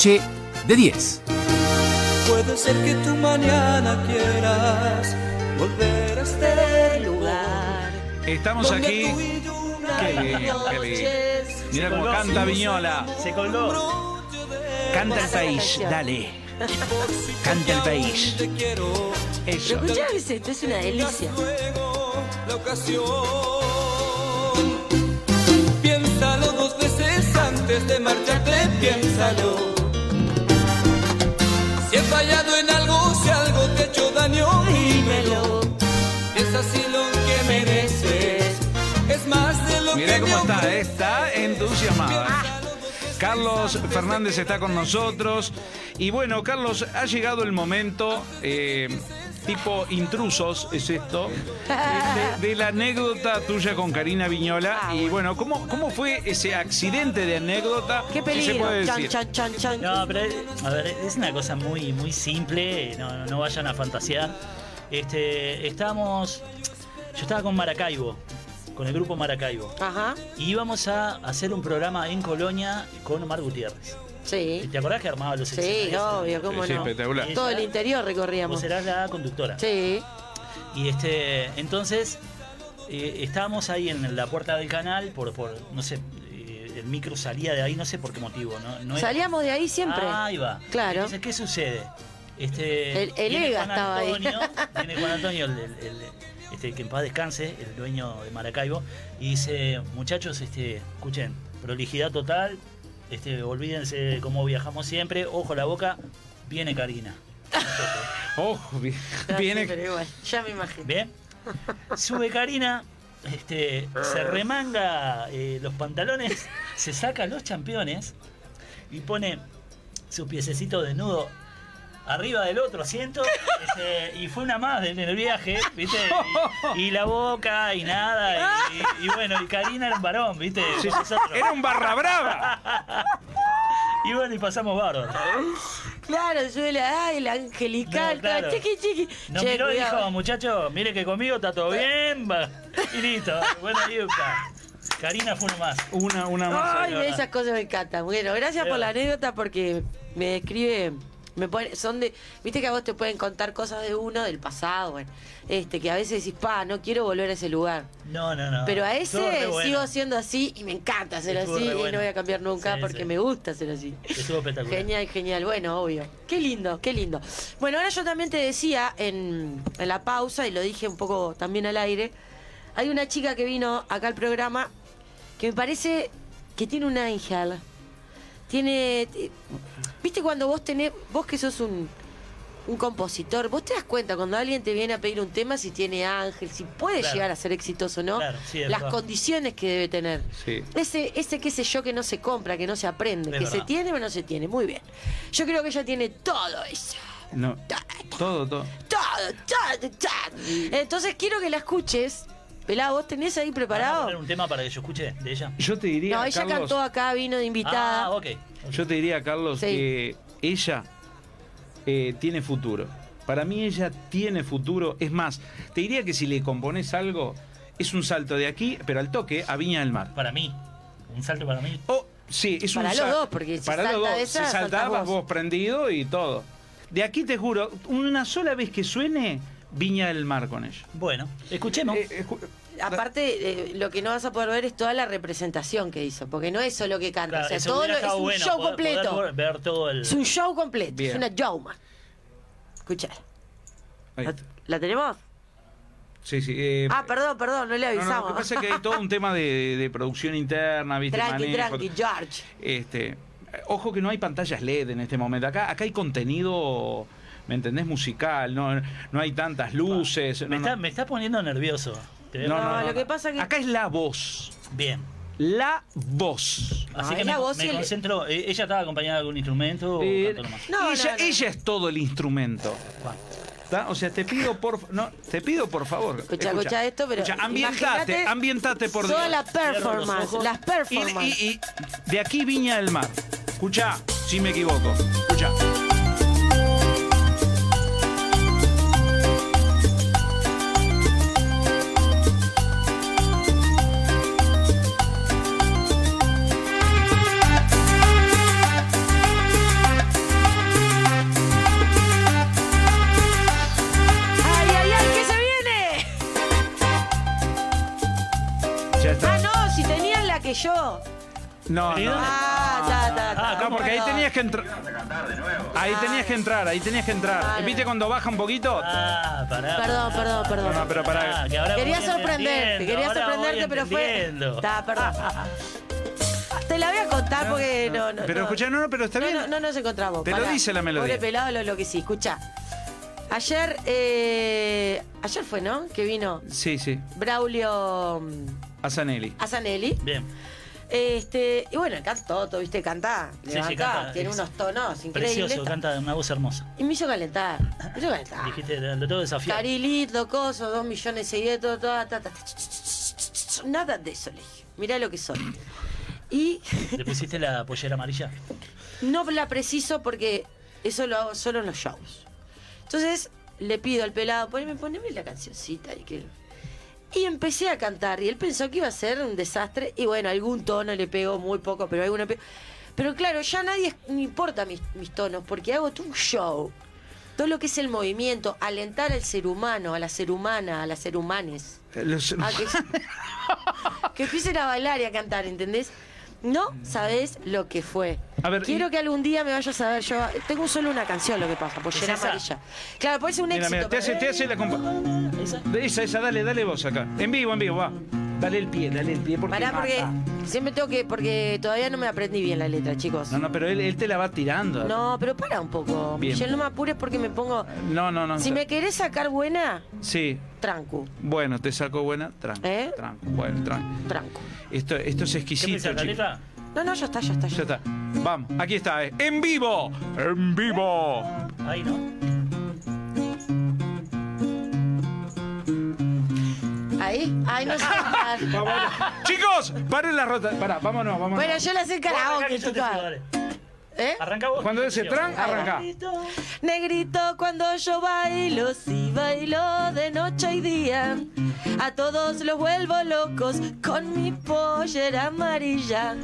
Speaker 5: Noche de 10.
Speaker 1: Puede ser que tú mañana quieras volver a este lugar.
Speaker 4: Estamos aquí. Qué lindo, qué.
Speaker 2: Noches.
Speaker 4: Mira cómo canta Viñola.
Speaker 3: Se colgó.
Speaker 4: Canta el país, dale. Canta el país. Eso.
Speaker 2: ¿Lo escuchás, Vicente? Es una delicia.
Speaker 1: La ocasión. Piénsalo dos veces antes de marcharte, piénsalo. Fallado en algo, si algo te he hecho daño, dímelo. Es así lo que mereces. Es más de lo
Speaker 4: Mirá
Speaker 1: que
Speaker 4: cómo está, está entusiasmada. Carlos Fernández está con nosotros. Y bueno, Carlos, ha llegado el momento, eh, tipo intrusos, es esto, de, de la anécdota tuya con Karina Viñola.
Speaker 2: Ah,
Speaker 4: y
Speaker 2: bueno.
Speaker 4: ¿cómo, ¿cómo fue ese accidente de anécdota?
Speaker 2: Qué
Speaker 4: si se
Speaker 2: peligro.
Speaker 4: puede
Speaker 2: Chan,
Speaker 4: decir?
Speaker 2: chan, chan, chan.
Speaker 3: No, pero a ver, es una cosa muy, muy simple, no, no- no vayan a fantasear. Este, estábamos, yo estaba con Maracaibo, con el grupo Maracaibo,
Speaker 2: Ajá.
Speaker 3: y íbamos a hacer un programa en Colonia con Omar Gutiérrez.
Speaker 2: Sí.
Speaker 3: ¿Te acordás que armaba los
Speaker 2: Sí, obvio, cómo
Speaker 4: Sí,
Speaker 2: no.
Speaker 4: espectacular.
Speaker 2: Todo el interior
Speaker 3: Vos
Speaker 2: recorríamos.
Speaker 3: serás la conductora.
Speaker 2: Sí.
Speaker 3: Y este, entonces eh, estábamos ahí en la puerta del canal por, por no sé, eh, el micro salía de ahí, no sé por qué motivo. No,
Speaker 2: Salíamos de ahí siempre.
Speaker 3: Ah, ahí va.
Speaker 2: Claro.
Speaker 3: Entonces, ¿qué sucede? Este,
Speaker 2: El- EGA
Speaker 3: Juan
Speaker 2: estaba ahí.
Speaker 3: Antonio, Viene Juan Antonio, el, el- el- este, que en paz descanse, el dueño de Maracaibo, y dice, muchachos, este, escuchen, prolijidad total, este, olvídense cómo viajamos siempre, ojo a la boca, viene Karina.
Speaker 4: Ojo, vi-
Speaker 2: sí,
Speaker 4: viene.
Speaker 2: pero igual, ya me imagino.
Speaker 3: ¿Bien? Sube Karina, este, se remanga eh, los pantalones, se saca los championes y pone sus piececitos desnudos arriba del otro asiento y fue una más en el viaje, ¿viste? Y, y la boca y nada. Y, y bueno, y Karina era un varón, ¿viste?
Speaker 4: Era un barra brava.
Speaker 3: Y bueno, y pasamos bárbaro.
Speaker 2: Claro, suele, ay, el angelical,
Speaker 3: No, claro.
Speaker 2: chiqui, chiqui.
Speaker 3: Nos
Speaker 2: Che,
Speaker 3: miró y
Speaker 2: cuidado.
Speaker 3: dijo, muchacho, mire que conmigo está todo bien. va". Y listo. Bueno, y está. Karina fue uno más.
Speaker 4: Una, una más.
Speaker 2: Ay, esas cosas me encantan. Bueno, gracias por la anécdota porque me describe, me pone, son de, viste que a vos te pueden contar cosas de uno del pasado, bueno, este, que a veces decís, pa, no quiero volver a ese lugar.
Speaker 3: No, no, no.
Speaker 2: Pero a ese
Speaker 3: bueno.
Speaker 2: sigo siendo así y me encanta ser
Speaker 3: Estuvo
Speaker 2: así y no voy a cambiar nunca
Speaker 3: Sí,
Speaker 2: porque
Speaker 3: sí.
Speaker 2: me gusta ser así.
Speaker 3: Estuvo espectacular.
Speaker 2: Genial, genial. Bueno, obvio. Qué lindo, qué lindo. Bueno, ahora yo también te decía en, en la pausa, y lo dije un poco también al aire, hay una chica que vino acá al programa que me parece que tiene un ángel. Tiene... ¿Viste cuando vos tenés, vos que sos un, un compositor, vos te das cuenta cuando alguien te viene a pedir un tema si tiene ángel, si puede
Speaker 3: Claro.
Speaker 2: llegar a ser exitoso o no,
Speaker 3: Claro, sí,
Speaker 2: las
Speaker 3: verdad.
Speaker 2: condiciones que debe tener.
Speaker 4: Sí.
Speaker 2: Ese, ese qué sé yo que no se compra, que no se aprende,
Speaker 3: Es
Speaker 2: que se tiene o no se tiene. Muy bien. Yo creo que ella tiene todo eso.
Speaker 4: No. Todo, todo.
Speaker 2: Todo, todo, todo. Entonces quiero que la escuches. Pelá, ¿vos tenés ahí
Speaker 3: ¿Vamos a
Speaker 2: preparado?
Speaker 3: poner un tema para que yo escuche de ella?
Speaker 4: Yo te diría,
Speaker 2: No, ella
Speaker 4: Carlos,
Speaker 2: cantó acá, vino de invitada.
Speaker 3: Ah, ok.
Speaker 4: Yo te diría, Carlos,
Speaker 2: Sí.
Speaker 4: que ella eh, tiene futuro. Para mí ella tiene futuro. Es más, te diría que si le compones algo, es un salto de aquí, pero al toque, a Viña del Mar.
Speaker 3: Para mí. Un salto para mí.
Speaker 4: Oh, sí, es
Speaker 2: Para
Speaker 4: un
Speaker 2: los
Speaker 4: sal-
Speaker 2: dos, porque si
Speaker 4: para los dos.
Speaker 2: esa,
Speaker 4: si saltabas
Speaker 2: vos.
Speaker 4: vos prendido y todo. De aquí te juro, una sola vez que suene Viña del Mar con ella.
Speaker 3: Bueno, escuchemos.
Speaker 4: Eh, eh,
Speaker 2: Aparte, eh, lo que no vas a poder ver es toda la representación que hizo, porque no es solo que canta,
Speaker 3: Claro,
Speaker 2: o sea,
Speaker 3: eso
Speaker 2: todo lo- es un
Speaker 3: bueno,
Speaker 2: show
Speaker 3: poder-
Speaker 2: completo.
Speaker 3: poder ver todo el.
Speaker 2: Es un show completo,
Speaker 4: Bien.
Speaker 2: es una showman. Escuchar. ¿La, tenemos?
Speaker 4: Sí, sí. eh,
Speaker 2: Ah, perdón, perdón, no le
Speaker 4: no, no,
Speaker 2: avisamos.
Speaker 4: lo que pasa es que hay todo un tema de, de producción interna, ¿viste?
Speaker 2: tranqui,
Speaker 4: Manejo.
Speaker 2: tranqui, George.
Speaker 4: Este, ojo que no hay pantallas LED en este momento. Acá, acá hay contenido, ¿me entendés? Musical, no, no hay tantas luces.
Speaker 3: me,
Speaker 4: no,
Speaker 3: está,
Speaker 4: no.
Speaker 3: me está poniendo nervioso.
Speaker 4: No,
Speaker 2: No,
Speaker 4: no,
Speaker 2: lo que pasa que
Speaker 4: Acá es la voz.
Speaker 3: Bien.
Speaker 4: La voz.
Speaker 3: Así
Speaker 2: No,
Speaker 3: que
Speaker 2: es
Speaker 3: me,
Speaker 2: la voz
Speaker 3: me
Speaker 2: y el-
Speaker 3: concentro. eh, ¿Ella estaba acompañada de algún instrumento o
Speaker 4: Eh?
Speaker 2: No,
Speaker 4: ella,
Speaker 2: no, no.
Speaker 4: ella es todo el instrumento. O sea, te pido por no, te pido por favor.
Speaker 2: Escucha, escucha esto, pero
Speaker 4: escucha, ambientate, ambientate por
Speaker 2: Toda
Speaker 4: Dios.
Speaker 2: la
Speaker 3: Cierro los
Speaker 2: performance, las
Speaker 4: Y,
Speaker 2: performances.
Speaker 4: y- y de aquí Viña del Mar. Escucha, si me equivoco. Escucha.
Speaker 2: Que
Speaker 4: entrar. Ahí tenías que entrar, ahí tenías que entrar.
Speaker 2: Vale.
Speaker 4: ¿Viste cuando baja un poquito?
Speaker 3: Ah, pará.
Speaker 2: Perdón, perdón, perdón.
Speaker 4: No, no, pero pará.
Speaker 3: Ah, que ahora
Speaker 2: Quería sorprenderte, quería
Speaker 3: ahora
Speaker 2: sorprenderte, pero fue.
Speaker 3: entendiendo.
Speaker 2: Está, perdón. Te la voy a contar porque no, no.
Speaker 4: Pero
Speaker 2: no.
Speaker 4: escuchá, no, no, pero está
Speaker 2: no,
Speaker 4: bien.
Speaker 2: No, no nos encontramos.
Speaker 4: Te lo dice la melodía.
Speaker 2: Pobre pelado lo, lo que sí, escucha. Ayer, eh, ayer fue, ¿no? Que vino
Speaker 4: Sí, sí.
Speaker 2: Braulio mm,
Speaker 4: A Zanelli.
Speaker 2: Azanelli.
Speaker 3: Bien.
Speaker 2: Este, y bueno, cantó todo, ¿viste? Canta,
Speaker 3: Sí, sí, canta,
Speaker 2: tiene
Speaker 3: es
Speaker 2: unos tonos increíbles.
Speaker 3: Precioso, canta una voz hermosa.
Speaker 2: Y me hizo calentar. Me hizo calentar.
Speaker 3: Dijiste, lo tengo desafiado.
Speaker 2: Carilit, locoso, dos millones de seguidores, todo, todo, ta, ta, ta, nada de eso, le dije. Mirá lo que soy. Y
Speaker 3: ¿Le pusiste la pollera amarilla?
Speaker 2: no la preciso porque eso lo hago solo en los shows. Entonces le pido al pelado, poneme, poneme la cancioncita y que. Y empecé a cantar y él pensó que iba a ser un desastre y bueno, algún tono le pegó muy poco, pero alguna pe- Pero claro, ya nadie no importa mis, mis tonos porque hago un show. Todo lo que es el movimiento, alentar al ser humano, a la ser humana, a las ser humanes.
Speaker 4: Eh, los-
Speaker 2: a que, que empiecen a bailar y a cantar, ¿entendés? No sabés lo que fue.
Speaker 4: A ver,
Speaker 2: Quiero
Speaker 4: y-
Speaker 2: que algún día me vayas a ver. Yo tengo solo una canción, lo que pasa, Pollera
Speaker 3: ¿Es?
Speaker 2: Amarilla. Claro, puede ser un
Speaker 4: Mira,
Speaker 2: éxito.
Speaker 4: mira, te hace,
Speaker 2: pero-
Speaker 4: te hace la compa-
Speaker 3: ¿Esa?
Speaker 4: Esa, esa, dale, dale vos acá. En vivo, en vivo, va. Dale el pie, dale el pie. Porque
Speaker 2: Pará, porque
Speaker 4: mata.
Speaker 2: siempre tengo que. Porque todavía no me aprendí bien la letra, chicos.
Speaker 4: No, no, pero él, él te la va tirando.
Speaker 2: No, pero para un poco.
Speaker 4: Bien.
Speaker 2: Michelle, no me apures porque me pongo.
Speaker 4: no, no. no,
Speaker 2: Si me querés sacar buena,
Speaker 4: Sí.
Speaker 2: tranco.
Speaker 4: Bueno, te saco buena. Tranco.
Speaker 2: ¿Eh?
Speaker 4: Tranco. Bueno, tranco.
Speaker 2: Tranco.
Speaker 4: Esto, esto es
Speaker 3: ¿Qué
Speaker 4: exquisito,
Speaker 3: pensás, la
Speaker 4: chicos.
Speaker 3: letra?
Speaker 2: No, no, ya está, ya está.
Speaker 4: Ya
Speaker 2: Ya
Speaker 4: está.
Speaker 2: está.
Speaker 4: Vamos, aquí está, eh. En vivo. En vivo.
Speaker 3: Ahí no.
Speaker 2: Ahí, ahí no sé cantar.
Speaker 4: Chicos, paren la rota. Pará, vámonos, vámonos.
Speaker 2: Bueno, yo le hace
Speaker 3: Vos arrancá
Speaker 2: karaoke, chicos. ¿Eh?
Speaker 3: Arranca vos.
Speaker 4: Cuando ese tran, arranca.
Speaker 2: Negrito, cuando yo bailo, sí bailo de noche y día. A todos los vuelvo locos con mi pollera amarilla.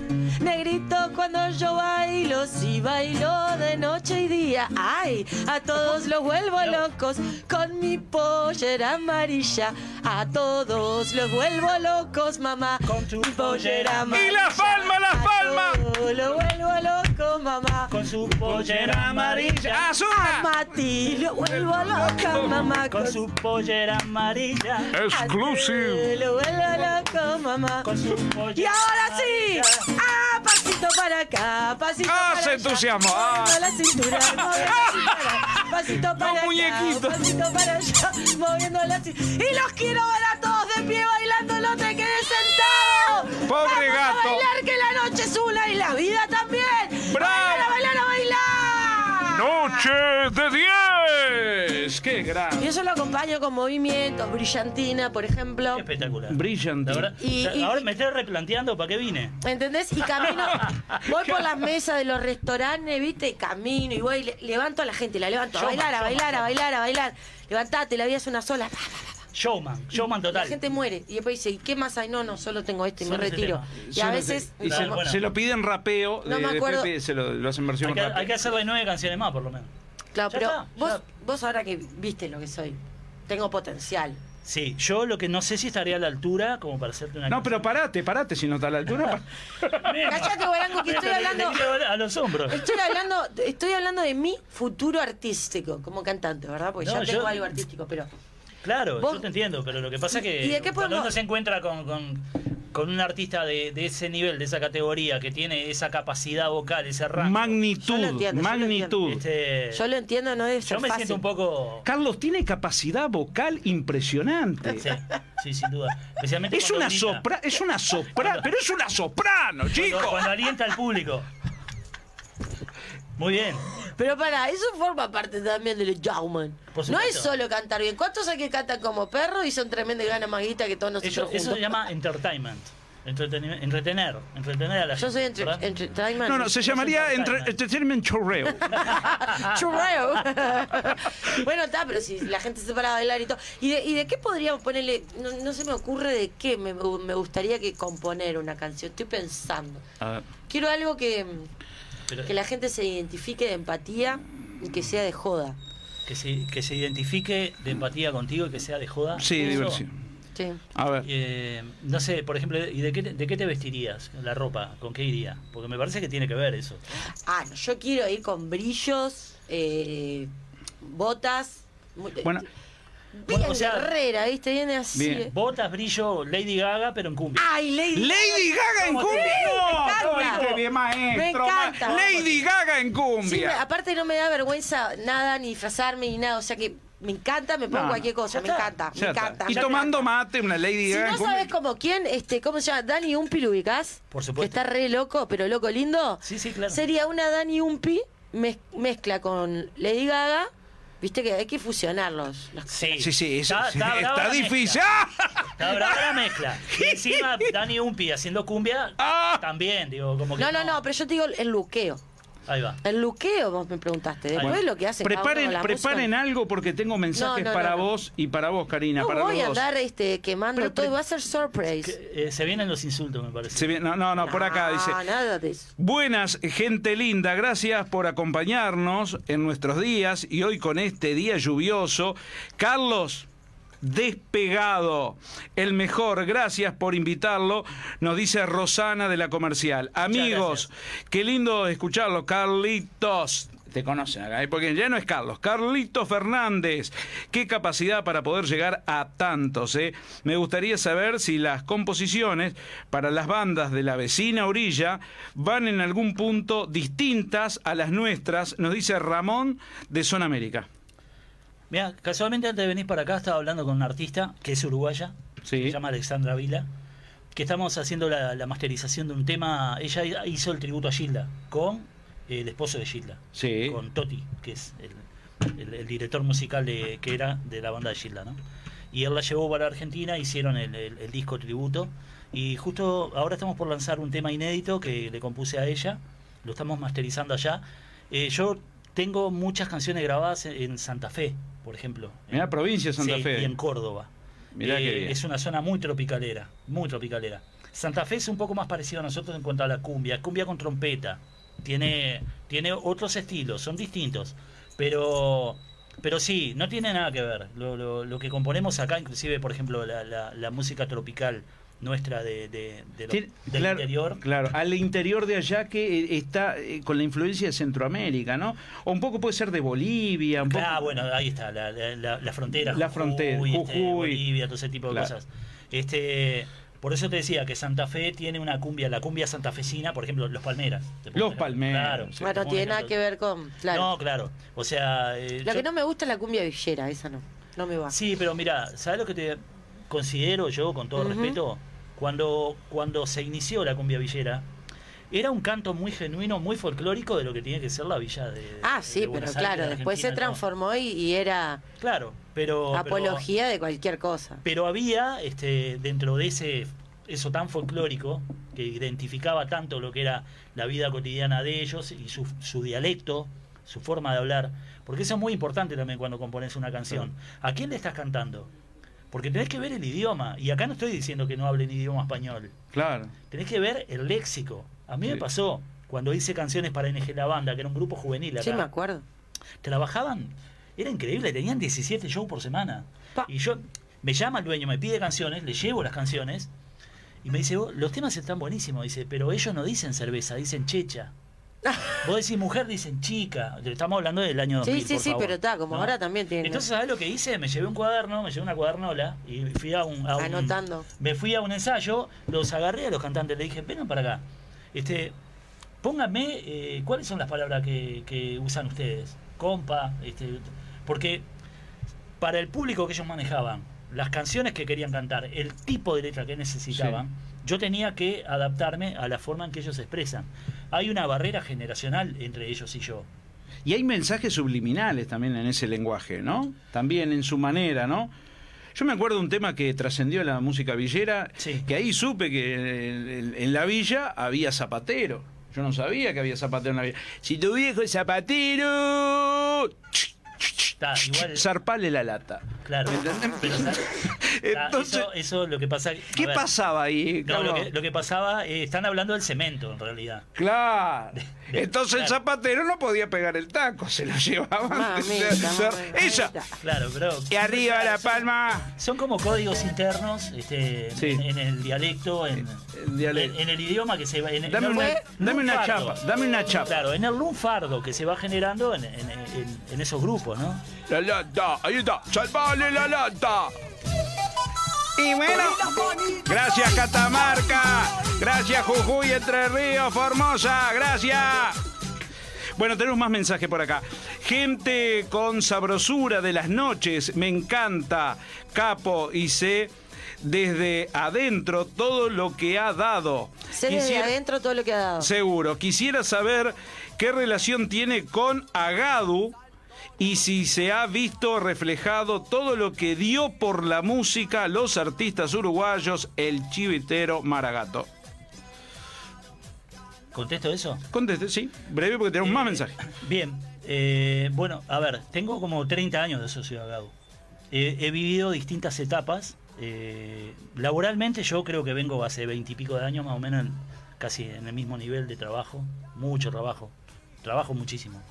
Speaker 2: Negrito, cuando yo bailo, sí bailo de noche y día. Ay, a todos los vuelvo locos con mi pollera amarilla. A todos los vuelvo locos, mamá.
Speaker 3: Con tu
Speaker 2: Mi
Speaker 3: pollera
Speaker 4: ¡Y las palmas, las
Speaker 2: A
Speaker 4: palmas!
Speaker 2: todos los vuelvo locos, mamá.
Speaker 3: Con su pollera amarilla.
Speaker 4: ¡Azúcar!
Speaker 2: Mati, lo vuelvo loca, mamá.
Speaker 3: Con su pollera amarilla.
Speaker 4: Exclusive.
Speaker 2: Lo vuelvo loco, mamá.
Speaker 3: Con su pollera
Speaker 2: Y ahora sí, ah, pasito para acá, pasito
Speaker 4: Ah,
Speaker 2: para
Speaker 4: se
Speaker 2: allá.
Speaker 4: entusiasmó, ah.
Speaker 2: La cintura. Pasito para acá,
Speaker 4: muñequito.
Speaker 2: pasito para allá, moviendo la cintura. Y los quiero ver a todos de pie bailando, no te quedes sentado.
Speaker 4: Pobre
Speaker 2: Vamos
Speaker 4: gato.
Speaker 2: a bailar que la noche es una y la vida también.
Speaker 4: ¡Bravo!
Speaker 2: Bailar, a bailar, a bailar.
Speaker 4: Noche de 10. ¡Qué
Speaker 2: Y
Speaker 4: grande!
Speaker 2: eso lo acompaño con movimientos, brillantina, por ejemplo.
Speaker 3: Espectacular.
Speaker 4: Brillante.
Speaker 3: La verdad,
Speaker 2: Y-
Speaker 3: o sea,
Speaker 2: y-
Speaker 3: ahora me estoy replanteando para qué vine.
Speaker 2: ¿Entendés? Y camino, voy por las mesas de los restaurantes, ¿viste? Y camino y voy, le- levanto a la gente, la levanto a bailar, a bailar, a bailar, a bailar. Levantate, la vida es una sola. Pa, pa, pa.
Speaker 3: Showman, showman
Speaker 2: La
Speaker 3: total.
Speaker 2: gente muere. Y después dice, ¿y qué más hay? No, no, solo tengo este y me
Speaker 3: Solo ese
Speaker 2: retiro.
Speaker 3: tema.
Speaker 2: Y a veces...
Speaker 4: Y se,
Speaker 3: Claro, bueno.
Speaker 4: se lo piden rapeo.
Speaker 2: No
Speaker 4: de-
Speaker 2: me
Speaker 4: de
Speaker 2: acuerdo.
Speaker 4: Pepe, se lo, lo hacen versión
Speaker 3: Hay que,
Speaker 4: rapeo.
Speaker 3: hay que hacerle nueve canciones más, por lo menos.
Speaker 2: Claro,
Speaker 3: Ya
Speaker 2: pero
Speaker 3: está,
Speaker 2: vos,
Speaker 3: ya.
Speaker 2: vos ahora que viste lo que soy, tengo potencial.
Speaker 3: Sí, yo lo que no sé si estaría a la altura como para hacerte una
Speaker 4: No, pero parate, parate, si no está a la altura.
Speaker 3: Bien.
Speaker 2: Cállate, Guarango, que estoy hablando-
Speaker 3: a los hombros.
Speaker 2: Estoy hablando, estoy hablando de mi futuro artístico como cantante, ¿verdad? Porque
Speaker 3: No,
Speaker 2: ya tengo
Speaker 3: yo-
Speaker 2: algo artístico, pero...
Speaker 3: Claro,
Speaker 2: Vos-
Speaker 3: yo te entiendo, pero lo que pasa es que
Speaker 2: ¿Y de qué
Speaker 3: cuando uno se encuentra con, con, con un artista de, de ese nivel, de esa categoría, que tiene esa capacidad vocal, ese rango,
Speaker 2: Yo lo
Speaker 4: magnitud,
Speaker 2: entiendo, yo lo
Speaker 4: magnitud.
Speaker 3: este,
Speaker 2: Yo lo entiendo, no ser
Speaker 3: yo me
Speaker 2: fácil.
Speaker 3: siento un poco...
Speaker 4: Carlos tiene capacidad vocal impresionante.
Speaker 3: Sí, sí, sin duda. Especialmente
Speaker 4: Es una sopra, es una soprano, pero es una soprano,
Speaker 3: cuando,
Speaker 4: chicos.
Speaker 3: cuando alienta al público. Muy bien.
Speaker 2: Pero para, eso forma parte también del showman. No es solo cantar bien. ¿Cuántos hay que cantan como perros y son tremenda y ganan más guita que todos nosotros
Speaker 3: Eso, eso
Speaker 2: juntos?
Speaker 3: se llama entertainment. Entretenimiento- entretener, entretener a la
Speaker 2: Yo
Speaker 3: gente.
Speaker 2: soy entre,
Speaker 3: ¿verdad?
Speaker 2: entertainment.
Speaker 4: No, no, se llamaría entre-
Speaker 3: entertainment.
Speaker 4: chorreo.
Speaker 2: Churreo. bueno, está, pero si la gente se para a bailar y todo. ¿Y de, y de qué podríamos ponerle? No, no se me ocurre de qué me, me gustaría que componer una canción. Estoy pensando.
Speaker 4: A ver.
Speaker 2: Quiero algo que,
Speaker 3: Pero
Speaker 2: que la gente se identifique de empatía y que sea de joda.
Speaker 3: que, se, que se identifique de empatía contigo y que sea de joda.
Speaker 4: Sí,
Speaker 3: Eso,
Speaker 4: diversión.
Speaker 2: Sí.
Speaker 4: A ver.
Speaker 3: eh, no sé, por ejemplo, ¿y de qué, te- de qué te vestirías? La ropa, ¿con qué iría? Porque me parece que tiene que ver eso.
Speaker 2: Ah, no, yo quiero ir con brillos, eh, botas. muy-
Speaker 4: Bueno,
Speaker 2: bien
Speaker 3: o sea,
Speaker 2: guerrera, ¿viste? Viene así.
Speaker 4: Bien.
Speaker 3: Botas, brillo, Lady Gaga, pero en cumbia.
Speaker 2: ¡Ay, Lady!
Speaker 4: Lady Gaga en
Speaker 3: ¿Cómo te-
Speaker 4: cumbia.
Speaker 2: me encanta.
Speaker 4: No, bien, maestro.
Speaker 2: Me encanta.
Speaker 4: ma- Lady Gaga en
Speaker 2: Sí,
Speaker 4: cumbia.
Speaker 2: me- aparte no me da vergüenza nada, ni disfrazarme, ni nada. O sea que me encanta, me pongo
Speaker 4: No,
Speaker 2: cualquier cosa, me encanta, me encanta.
Speaker 4: Y tomando mate, una Lady
Speaker 2: Si
Speaker 4: Gaga en
Speaker 2: no sabes como quién, este, ¿cómo se llama? Dani Umpi, ¿lo ubicás?
Speaker 3: Por
Speaker 2: Que
Speaker 3: supuesto.
Speaker 2: está re loco, pero loco lindo.
Speaker 3: Sí, sí, claro.
Speaker 2: Sería una Dani Umpi mez- mezcla con Lady Gaga. Viste que hay que fusionarlos. las-
Speaker 3: Sí,
Speaker 4: Sí, sí, eso-
Speaker 3: Está,
Speaker 4: sí,
Speaker 3: está
Speaker 4: está
Speaker 3: la
Speaker 4: difícil. ¡Ah!
Speaker 3: Está brava la mezcla. Y encima Dani Umpi haciendo cumbia
Speaker 4: Ah.
Speaker 3: también, digo, como que.
Speaker 2: No, no, no, pero yo te digo el luqueo.
Speaker 3: Ahí va.
Speaker 2: El luqueo, vos me preguntaste. Después
Speaker 3: Bueno,
Speaker 2: lo que hacen cada uno
Speaker 4: Preparen,
Speaker 2: la
Speaker 4: preparen
Speaker 2: música.
Speaker 4: algo porque tengo mensajes
Speaker 2: No, no,
Speaker 4: para
Speaker 2: no, no.
Speaker 4: vos y para vos, Karina,
Speaker 2: No
Speaker 4: para
Speaker 2: voy a
Speaker 4: los
Speaker 2: andar este, quemando
Speaker 4: Pero-
Speaker 2: todo,
Speaker 4: pero-
Speaker 2: va a ser surprise.
Speaker 3: Que, eh, se vienen los insultos, me parece.
Speaker 4: Se viene- no, no, no, por acá dice.
Speaker 2: No, nada de eso.
Speaker 4: Buenas, gente linda, gracias por acompañarnos en nuestros días y hoy con este día lluvioso. Carlos, despegado, el mejor, gracias por invitarlo, nos dice Rosana de la Comercial. Amigos, qué lindo escucharlo, Carlitos. Te conocen acá, ¿eh? porque ya no es Carlos, Carlitos Fernández. Qué capacidad para poder llegar a tantos. ¿eh? Me gustaría saber si las composiciones para las bandas de la vecina orilla van en algún punto distintas a las nuestras, nos dice Ramón de Zona América.
Speaker 3: Mira, casualmente antes de venir para acá estaba hablando con una artista que es uruguaya,
Speaker 4: Sí.
Speaker 3: se llama Alexandra Vila. que estamos haciendo la, la masterización de un tema. Ella hizo el tributo a Gilda con el esposo de Gilda,
Speaker 4: Sí.
Speaker 3: con Toti, que es el, el- el director musical de, que era de la banda de Gilda, ¿no? Y él la llevó para Argentina, hicieron el disco tributo. Y justo ahora estamos por lanzar un tema inédito que le compuse a ella, lo estamos masterizando allá. Eh, yo tengo muchas canciones grabadas en, en Santa Fe, por ejemplo.
Speaker 4: Mirá, provincia de Santa
Speaker 3: Sí,
Speaker 4: Fe.
Speaker 3: Y en Córdoba.
Speaker 4: Mirá
Speaker 3: Eh,
Speaker 4: qué bien.
Speaker 3: Es una zona muy tropicalera, muy tropicalera. Santa Fe es un poco más parecido a nosotros en cuanto a la cumbia, cumbia con trompeta. Tiene, tiene otros estilos, son distintos. Pero, pero sí, no tiene nada que ver. Lo, lo- lo que componemos acá, inclusive, por ejemplo, la, la- la música tropical nuestra de, de- de lo-
Speaker 4: Tiene-
Speaker 3: del
Speaker 4: claro,
Speaker 3: interior.
Speaker 4: Claro, al interior de allá que eh, está eh, con la influencia de Centroamérica, ¿no? O un poco puede ser de Bolivia, un poco.
Speaker 3: Ah, bueno, ahí está, la, la- la- la frontera.
Speaker 4: La frontera,
Speaker 3: este,
Speaker 4: Jujuy.
Speaker 3: Bolivia, todo ese tipo de
Speaker 4: Claro.
Speaker 3: cosas. Este, por eso te decía que Santa Fe tiene una cumbia, la cumbia santafesina, por ejemplo, Los Palmeras.
Speaker 4: Los. Palmeras,
Speaker 3: Claro,
Speaker 4: sí.
Speaker 2: Bueno, tiene nada que ver con. Claro.
Speaker 3: No, claro. O sea. eh,
Speaker 2: Lo
Speaker 3: yo-
Speaker 2: que no me gusta es la cumbia villera, esa no. No me va.
Speaker 3: Sí, pero mira, ¿sabes lo que te considero yo, con todo respeto? Cuando, cuando se inició la cumbia villera, era un canto muy genuino, muy folclórico de lo que tiene que ser la villa de.
Speaker 2: Ah,
Speaker 3: de
Speaker 2: sí, pero
Speaker 3: Aires,
Speaker 2: claro,
Speaker 3: de
Speaker 2: después se transformó y, y era
Speaker 3: Claro, pero. pero-
Speaker 2: apología de cualquier cosa.
Speaker 3: Pero había, este, dentro de ese eso tan folclórico, que identificaba tanto lo que era la vida cotidiana de ellos y su, su dialecto, su forma de hablar, porque eso es muy importante también cuando compones una canción. ¿A quién le estás cantando? Porque tenés que ver el idioma, y acá no estoy diciendo que no hablen idioma español,
Speaker 4: Claro.
Speaker 3: tenés que ver el léxico. A mí me pasó cuando hice canciones para NG La Banda, que era un grupo juvenil acá
Speaker 2: Sí, me acuerdo.
Speaker 3: trabajaban, era increíble, tenían 17 shows por semana.
Speaker 2: Pa.
Speaker 3: Y yo, me llama el dueño, me pide canciones, le llevo las canciones, y me dice, "Vos, los temas están buenísimos, dice, pero ellos no dicen cerveza, dicen checha. Vos decís mujer, dicen chica. Estamos hablando del año 2000,
Speaker 2: Sí, sí,
Speaker 3: por
Speaker 2: sí,
Speaker 3: favor,
Speaker 2: pero está, como
Speaker 3: ¿no?
Speaker 2: ahora también tiene.
Speaker 3: Entonces, ¿sabes lo que hice? Me llevé un cuaderno, me llevé una cuadernola y fui a un, a un-
Speaker 2: Anotando.
Speaker 3: me fui a un ensayo, los agarré a los cantantes, le dije, vengan para acá. Este, pónganme eh, cuáles son las palabras que, que usan ustedes. Compa, este, porque para el público que ellos manejaban, las canciones que querían cantar, el tipo de letra que necesitaban, yo tenía que adaptarme a la forma en que ellos se expresan. Hay una barrera generacional entre ellos y yo.
Speaker 4: Y hay mensajes subliminales también en ese lenguaje, ¿no? También en su manera, ¿no? Yo me acuerdo de un tema que trascendió la música villera,
Speaker 3: Sí.
Speaker 4: que ahí supe que en, en- en la villa había zapatero. Yo no sabía que había zapatero en la villa. Si tu viejo es zapatero,
Speaker 3: Está, igual-
Speaker 4: zarpale la lata.
Speaker 3: Claro. Pero,
Speaker 4: Entonces,
Speaker 3: eso, eso es lo que pasa.
Speaker 4: ¿qué
Speaker 3: ver,
Speaker 4: pasaba ahí?
Speaker 3: No, lo
Speaker 4: Carlos?
Speaker 3: que, lo que pasaba, eh, están hablando del cemento en realidad.
Speaker 4: Claro. Entonces el zapatero no podía pegar el taco, se lo llevaban.
Speaker 2: Mamita,
Speaker 4: Ella.
Speaker 2: mamita.
Speaker 3: Claro, pero.
Speaker 4: Y arriba la palma.
Speaker 3: Son como códigos internos este,
Speaker 4: Sí.
Speaker 3: en, en el dialecto, en,
Speaker 4: El dialecto.
Speaker 3: en- en el idioma que se va. En,
Speaker 4: Dame
Speaker 3: el
Speaker 4: una- dame una chapa, dame una chapa.
Speaker 3: Claro, en el lunfardo que se va generando en, en- en- en esos grupos, ¿no?
Speaker 4: La lata, ahí está, salvale la lata. Y bueno, gracias Catamarca, gracias Jujuy, Entre Ríos, Formosa, gracias. Bueno, tenemos más mensajes por acá. Gente con sabrosura de las noches, me encanta, capo, y sé desde adentro todo lo que ha dado.
Speaker 2: Sé desde adentro todo lo que ha dado.
Speaker 4: Seguro. Quisiera saber qué relación tiene con Agadu y si se ha visto reflejado todo lo que dio por la música los artistas uruguayos, el chivitero Maragato.
Speaker 3: ¿Contesto eso?
Speaker 4: Conteste, sí, breve porque tenemos más
Speaker 3: Eh,
Speaker 4: mensajes.
Speaker 3: Bien, eh, bueno, a ver, tengo como 30 años de socio de Agado. Eh, he vivido distintas etapas. eh, laboralmente yo creo que vengo hace 20 y pico de años más o menos en- casi en el mismo nivel de trabajo. Mucho trabajo. Trabajo muchísimo.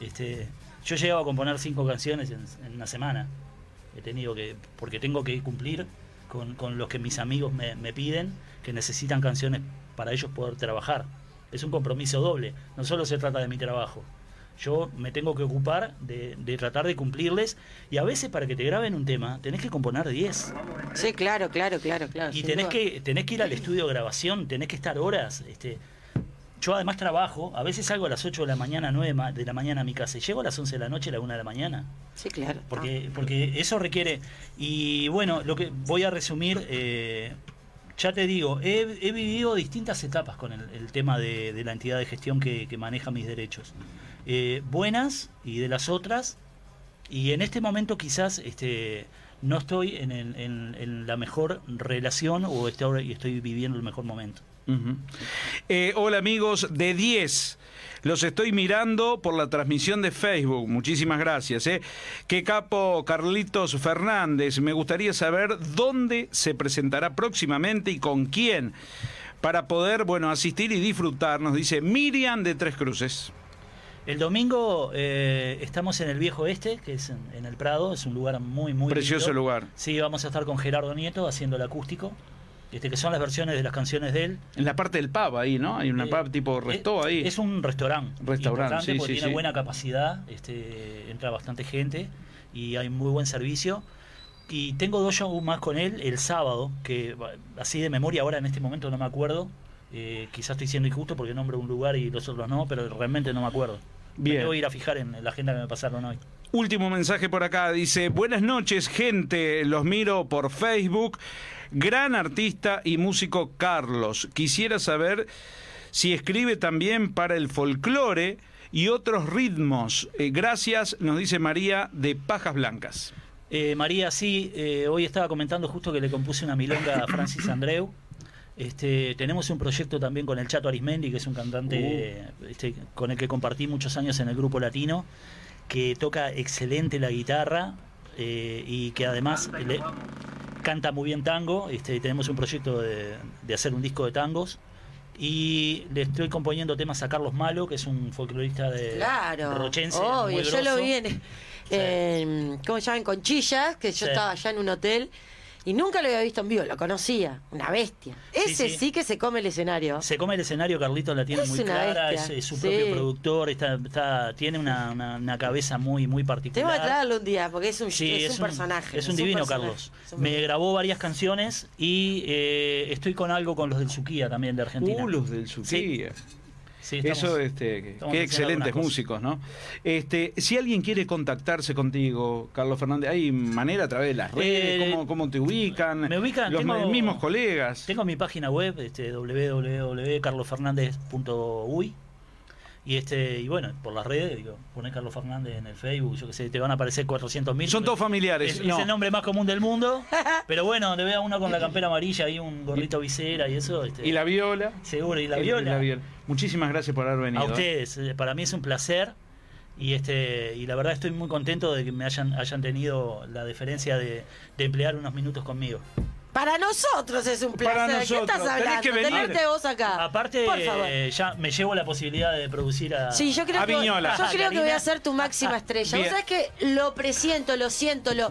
Speaker 3: Este, yo he llegado a componer cinco canciones en, en una semana. He tenido que, porque tengo que cumplir con, con los que mis amigos me, me piden, que necesitan canciones para ellos poder trabajar. Es un compromiso doble. No solo se trata de mi trabajo. Yo me tengo que ocupar de, de tratar de cumplirles y a veces para que te graben un tema tenés que componer 10
Speaker 2: Sí, claro, claro, claro, claro.
Speaker 3: y tenés
Speaker 2: duda.
Speaker 3: que, tenés que ir al estudio de grabación, tenés que estar horas. Este, yo además trabajo, a veces salgo a las 8 de la mañana, 9 ma- de la mañana a mi casa y llego a las 11 de la noche, a la 1 de la mañana.
Speaker 2: Sí, claro.
Speaker 3: Porque, porque eso requiere. Y bueno, lo que voy a resumir. eh, Ya te digo, he, he vivido distintas etapas con el, el tema de, de la entidad de gestión que, que maneja mis derechos. Eh, buenas y de las otras. Y en este momento quizás este, no estoy en, el- en- en la mejor relación o estoy, estoy viviendo el mejor momento.
Speaker 4: Eh, hola amigos de 10. Los estoy mirando por la transmisión de Facebook. Muchísimas gracias. ¿eh? Qué capo Carlitos Fernández. Me gustaría saber dónde se presentará próximamente y con quién para poder, bueno, asistir y disfrutar. Nos dice Miriam de Tres Cruces.
Speaker 3: El domingo eh, estamos en el Viejo Este, que es en, en el Prado, es un lugar muy, muy
Speaker 4: Precioso
Speaker 3: lindo.
Speaker 4: lugar.
Speaker 3: Sí, vamos a estar con Gerardo Nieto haciendo el acústico, este, que son las versiones de las canciones de él.
Speaker 4: En la parte del pub ahí, ¿no? Hay una
Speaker 3: Eh,
Speaker 4: pub tipo resto ahí.
Speaker 3: Es un restaurante.
Speaker 4: Restaurante, sí,
Speaker 3: porque
Speaker 4: sí,
Speaker 3: tiene
Speaker 4: sí.
Speaker 3: buena capacidad, este, entra bastante gente y hay muy buen servicio. Y tengo dos shows más con él el sábado, que así de memoria ahora en este momento no me acuerdo. Eh, quizás estoy siendo injusto porque nombro un lugar y los otros no, pero realmente no me acuerdo.
Speaker 4: Bien.
Speaker 3: Me tengo que ir a fijar en la agenda que me pasaron hoy.
Speaker 4: Último mensaje por acá. Dice, buenas noches gente, los miro por Facebook. Gran artista y músico Carlos. Quisiera saber si escribe también para el folclore y otros ritmos. Eh, gracias, nos dice María de Pajas Blancas.
Speaker 3: Eh, María, sí, eh, hoy estaba comentando justo que le compuse una milonga a Francis Andreu. Este, tenemos un proyecto también con el Chato Arismendi, que es un cantante este, con el que compartí muchos años en el grupo latino, que toca excelente la guitarra eh, y que además le- canta muy bien tango. Este, tenemos un proyecto de, de hacer un disco de tangos. Y le estoy componiendo temas a Carlos Malo, que es un folclorista de
Speaker 2: Claro.
Speaker 3: rochense.
Speaker 2: Obvio,
Speaker 3: muy
Speaker 2: yo lo
Speaker 3: grosso.
Speaker 2: vi en, en- ¿cómo se llama? En Conchillas, que yo
Speaker 3: Sí.
Speaker 2: estaba allá en un hotel y nunca lo había visto en vivo, lo conocía, una bestia. Ese sí,
Speaker 3: sí.
Speaker 2: que se come el escenario.
Speaker 3: Se come el escenario, Carlitos la tiene
Speaker 2: Es
Speaker 3: muy clara, es, es su
Speaker 2: sí.
Speaker 3: propio productor, está, está- tiene una, una- una cabeza muy, muy
Speaker 2: Tengo
Speaker 3: particular.
Speaker 2: que traerlo un día, porque es un,
Speaker 3: Sí,
Speaker 2: es un personaje.
Speaker 3: Es un divino, Carlos.
Speaker 2: es un
Speaker 3: Me grabó varias canciones y eh, estoy con algo con los del Suquía también de Argentina.
Speaker 4: Uh, los del Suquía.
Speaker 3: Sí, estamos-
Speaker 4: Eso, este, qué excelentes músicos, ¿no? Este, si alguien quiere contactarse contigo, Carlos Fernández, ¿hay manera a través de las redes?
Speaker 3: Eh,
Speaker 4: ¿Cómo, cómo te ubican?
Speaker 3: me ubican,
Speaker 4: los
Speaker 3: tengo-
Speaker 4: mismos colegas.
Speaker 3: Tengo mi página web, este, www.carlosfernandez.uy y este y bueno, por las redes, digo, poné Carlos Fernández en el Facebook, yo que sé, te van a aparecer 400 mil.
Speaker 4: Son todos familiares,
Speaker 3: Es, es
Speaker 4: no.
Speaker 3: el nombre más común del mundo, pero bueno, donde vea uno con la campera amarilla y un gorrito visera y eso, este,
Speaker 4: Y la viola.
Speaker 3: seguro, y la
Speaker 4: Y
Speaker 3: viola.
Speaker 4: viola. Muchísimas gracias por haber venido.
Speaker 3: A ustedes, eh, para mí es un placer y este y la verdad estoy muy contento de que me hayan hayan tenido la deferencia de, de emplear unos minutos conmigo.
Speaker 2: Para nosotros es un placer.
Speaker 4: Para
Speaker 2: ¿Qué
Speaker 4: nosotros.
Speaker 2: estás
Speaker 4: Tenés
Speaker 2: hablando?
Speaker 4: que venir.
Speaker 2: Tenerte vos acá.
Speaker 3: Aparte,
Speaker 2: Por favor.
Speaker 3: eh, ya me llevo la posibilidad de producir a
Speaker 2: Sí, yo creo,
Speaker 4: A
Speaker 2: que,
Speaker 4: Viñola.
Speaker 2: yo creo que voy a ser tu máxima estrella.
Speaker 4: Bien.
Speaker 2: Vos sabés que lo presiento, lo siento, lo,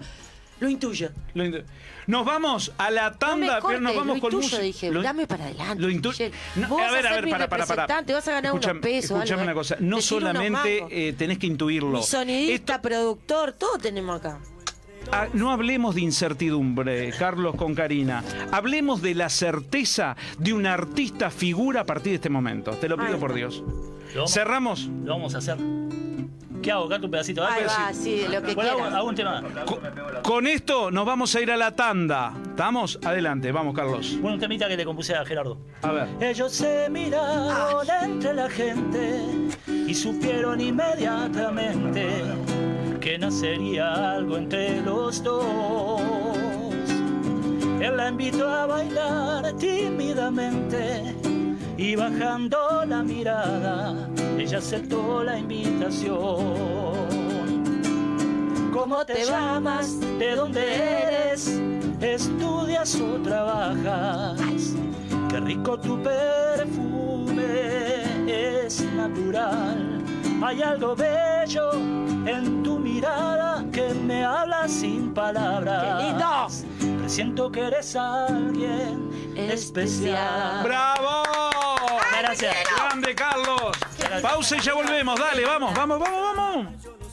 Speaker 2: lo intuyo.
Speaker 4: Lo intu- Nos vamos a la
Speaker 2: No me
Speaker 4: tanda, pero
Speaker 2: cortes,
Speaker 4: nos vamos
Speaker 2: lo
Speaker 4: con
Speaker 2: intuyo,
Speaker 4: música.
Speaker 2: dije,
Speaker 4: Lo-
Speaker 2: dame para adelante.
Speaker 4: Lo intu-
Speaker 2: Michelle.
Speaker 4: No,
Speaker 2: Vos
Speaker 4: a
Speaker 2: vas
Speaker 4: ver, a
Speaker 2: ser
Speaker 4: ver,
Speaker 2: mi
Speaker 4: para, para, para.
Speaker 2: representante, vas a ganar unos pesos.
Speaker 4: Escúchame
Speaker 2: algo,
Speaker 4: una
Speaker 2: ¿eh?
Speaker 4: cosa. No
Speaker 2: Te tiro unos
Speaker 4: solamente
Speaker 2: mangos.
Speaker 4: eh, tenés que intuirlo.
Speaker 2: Mi sonidista,
Speaker 4: Esto-
Speaker 2: productor, todo tenemos acá.
Speaker 4: Ah, no hablemos de incertidumbre, Carlos con Karina. Hablemos de la certeza de un artista figura a partir de este momento. Te lo pido
Speaker 2: Ay,
Speaker 4: por. Dios.
Speaker 3: Lo vamos,
Speaker 4: Cerramos.
Speaker 3: lo vamos a hacer. ¿Qué hago? ¿Canto un pedacito?
Speaker 2: Ahí
Speaker 3: Ah,
Speaker 2: va, sí, lo que
Speaker 3: Bueno, hago,
Speaker 2: quieras.
Speaker 3: hago un tema.
Speaker 4: Co- Con esto nos vamos a ir a la tanda. ¿Estamos? Adelante, vamos, Carlos.
Speaker 3: Bueno, un temita que le compuse a Gerardo.
Speaker 4: A ver.
Speaker 3: Ellos se miraron entre la gente y supieron inmediatamente que nacería algo entre los dos. Él la invitó a bailar tímidamente y bajando la mirada, ella aceptó la invitación. ¿Cómo te llamas? ¿De dónde eres? ¿Estudias o trabajas? Qué rico tu perfume, es natural. Hay algo bello en tu mirada que me habla sin palabras.
Speaker 2: ¡Qué lindo!
Speaker 3: Presiento que eres alguien especial.
Speaker 2: Especial.
Speaker 4: ¡Bravo!
Speaker 3: Gracias.
Speaker 4: Grande, Carlos. Pausa y ya volvemos. Dale, vamos, vamos, vamos, vamos.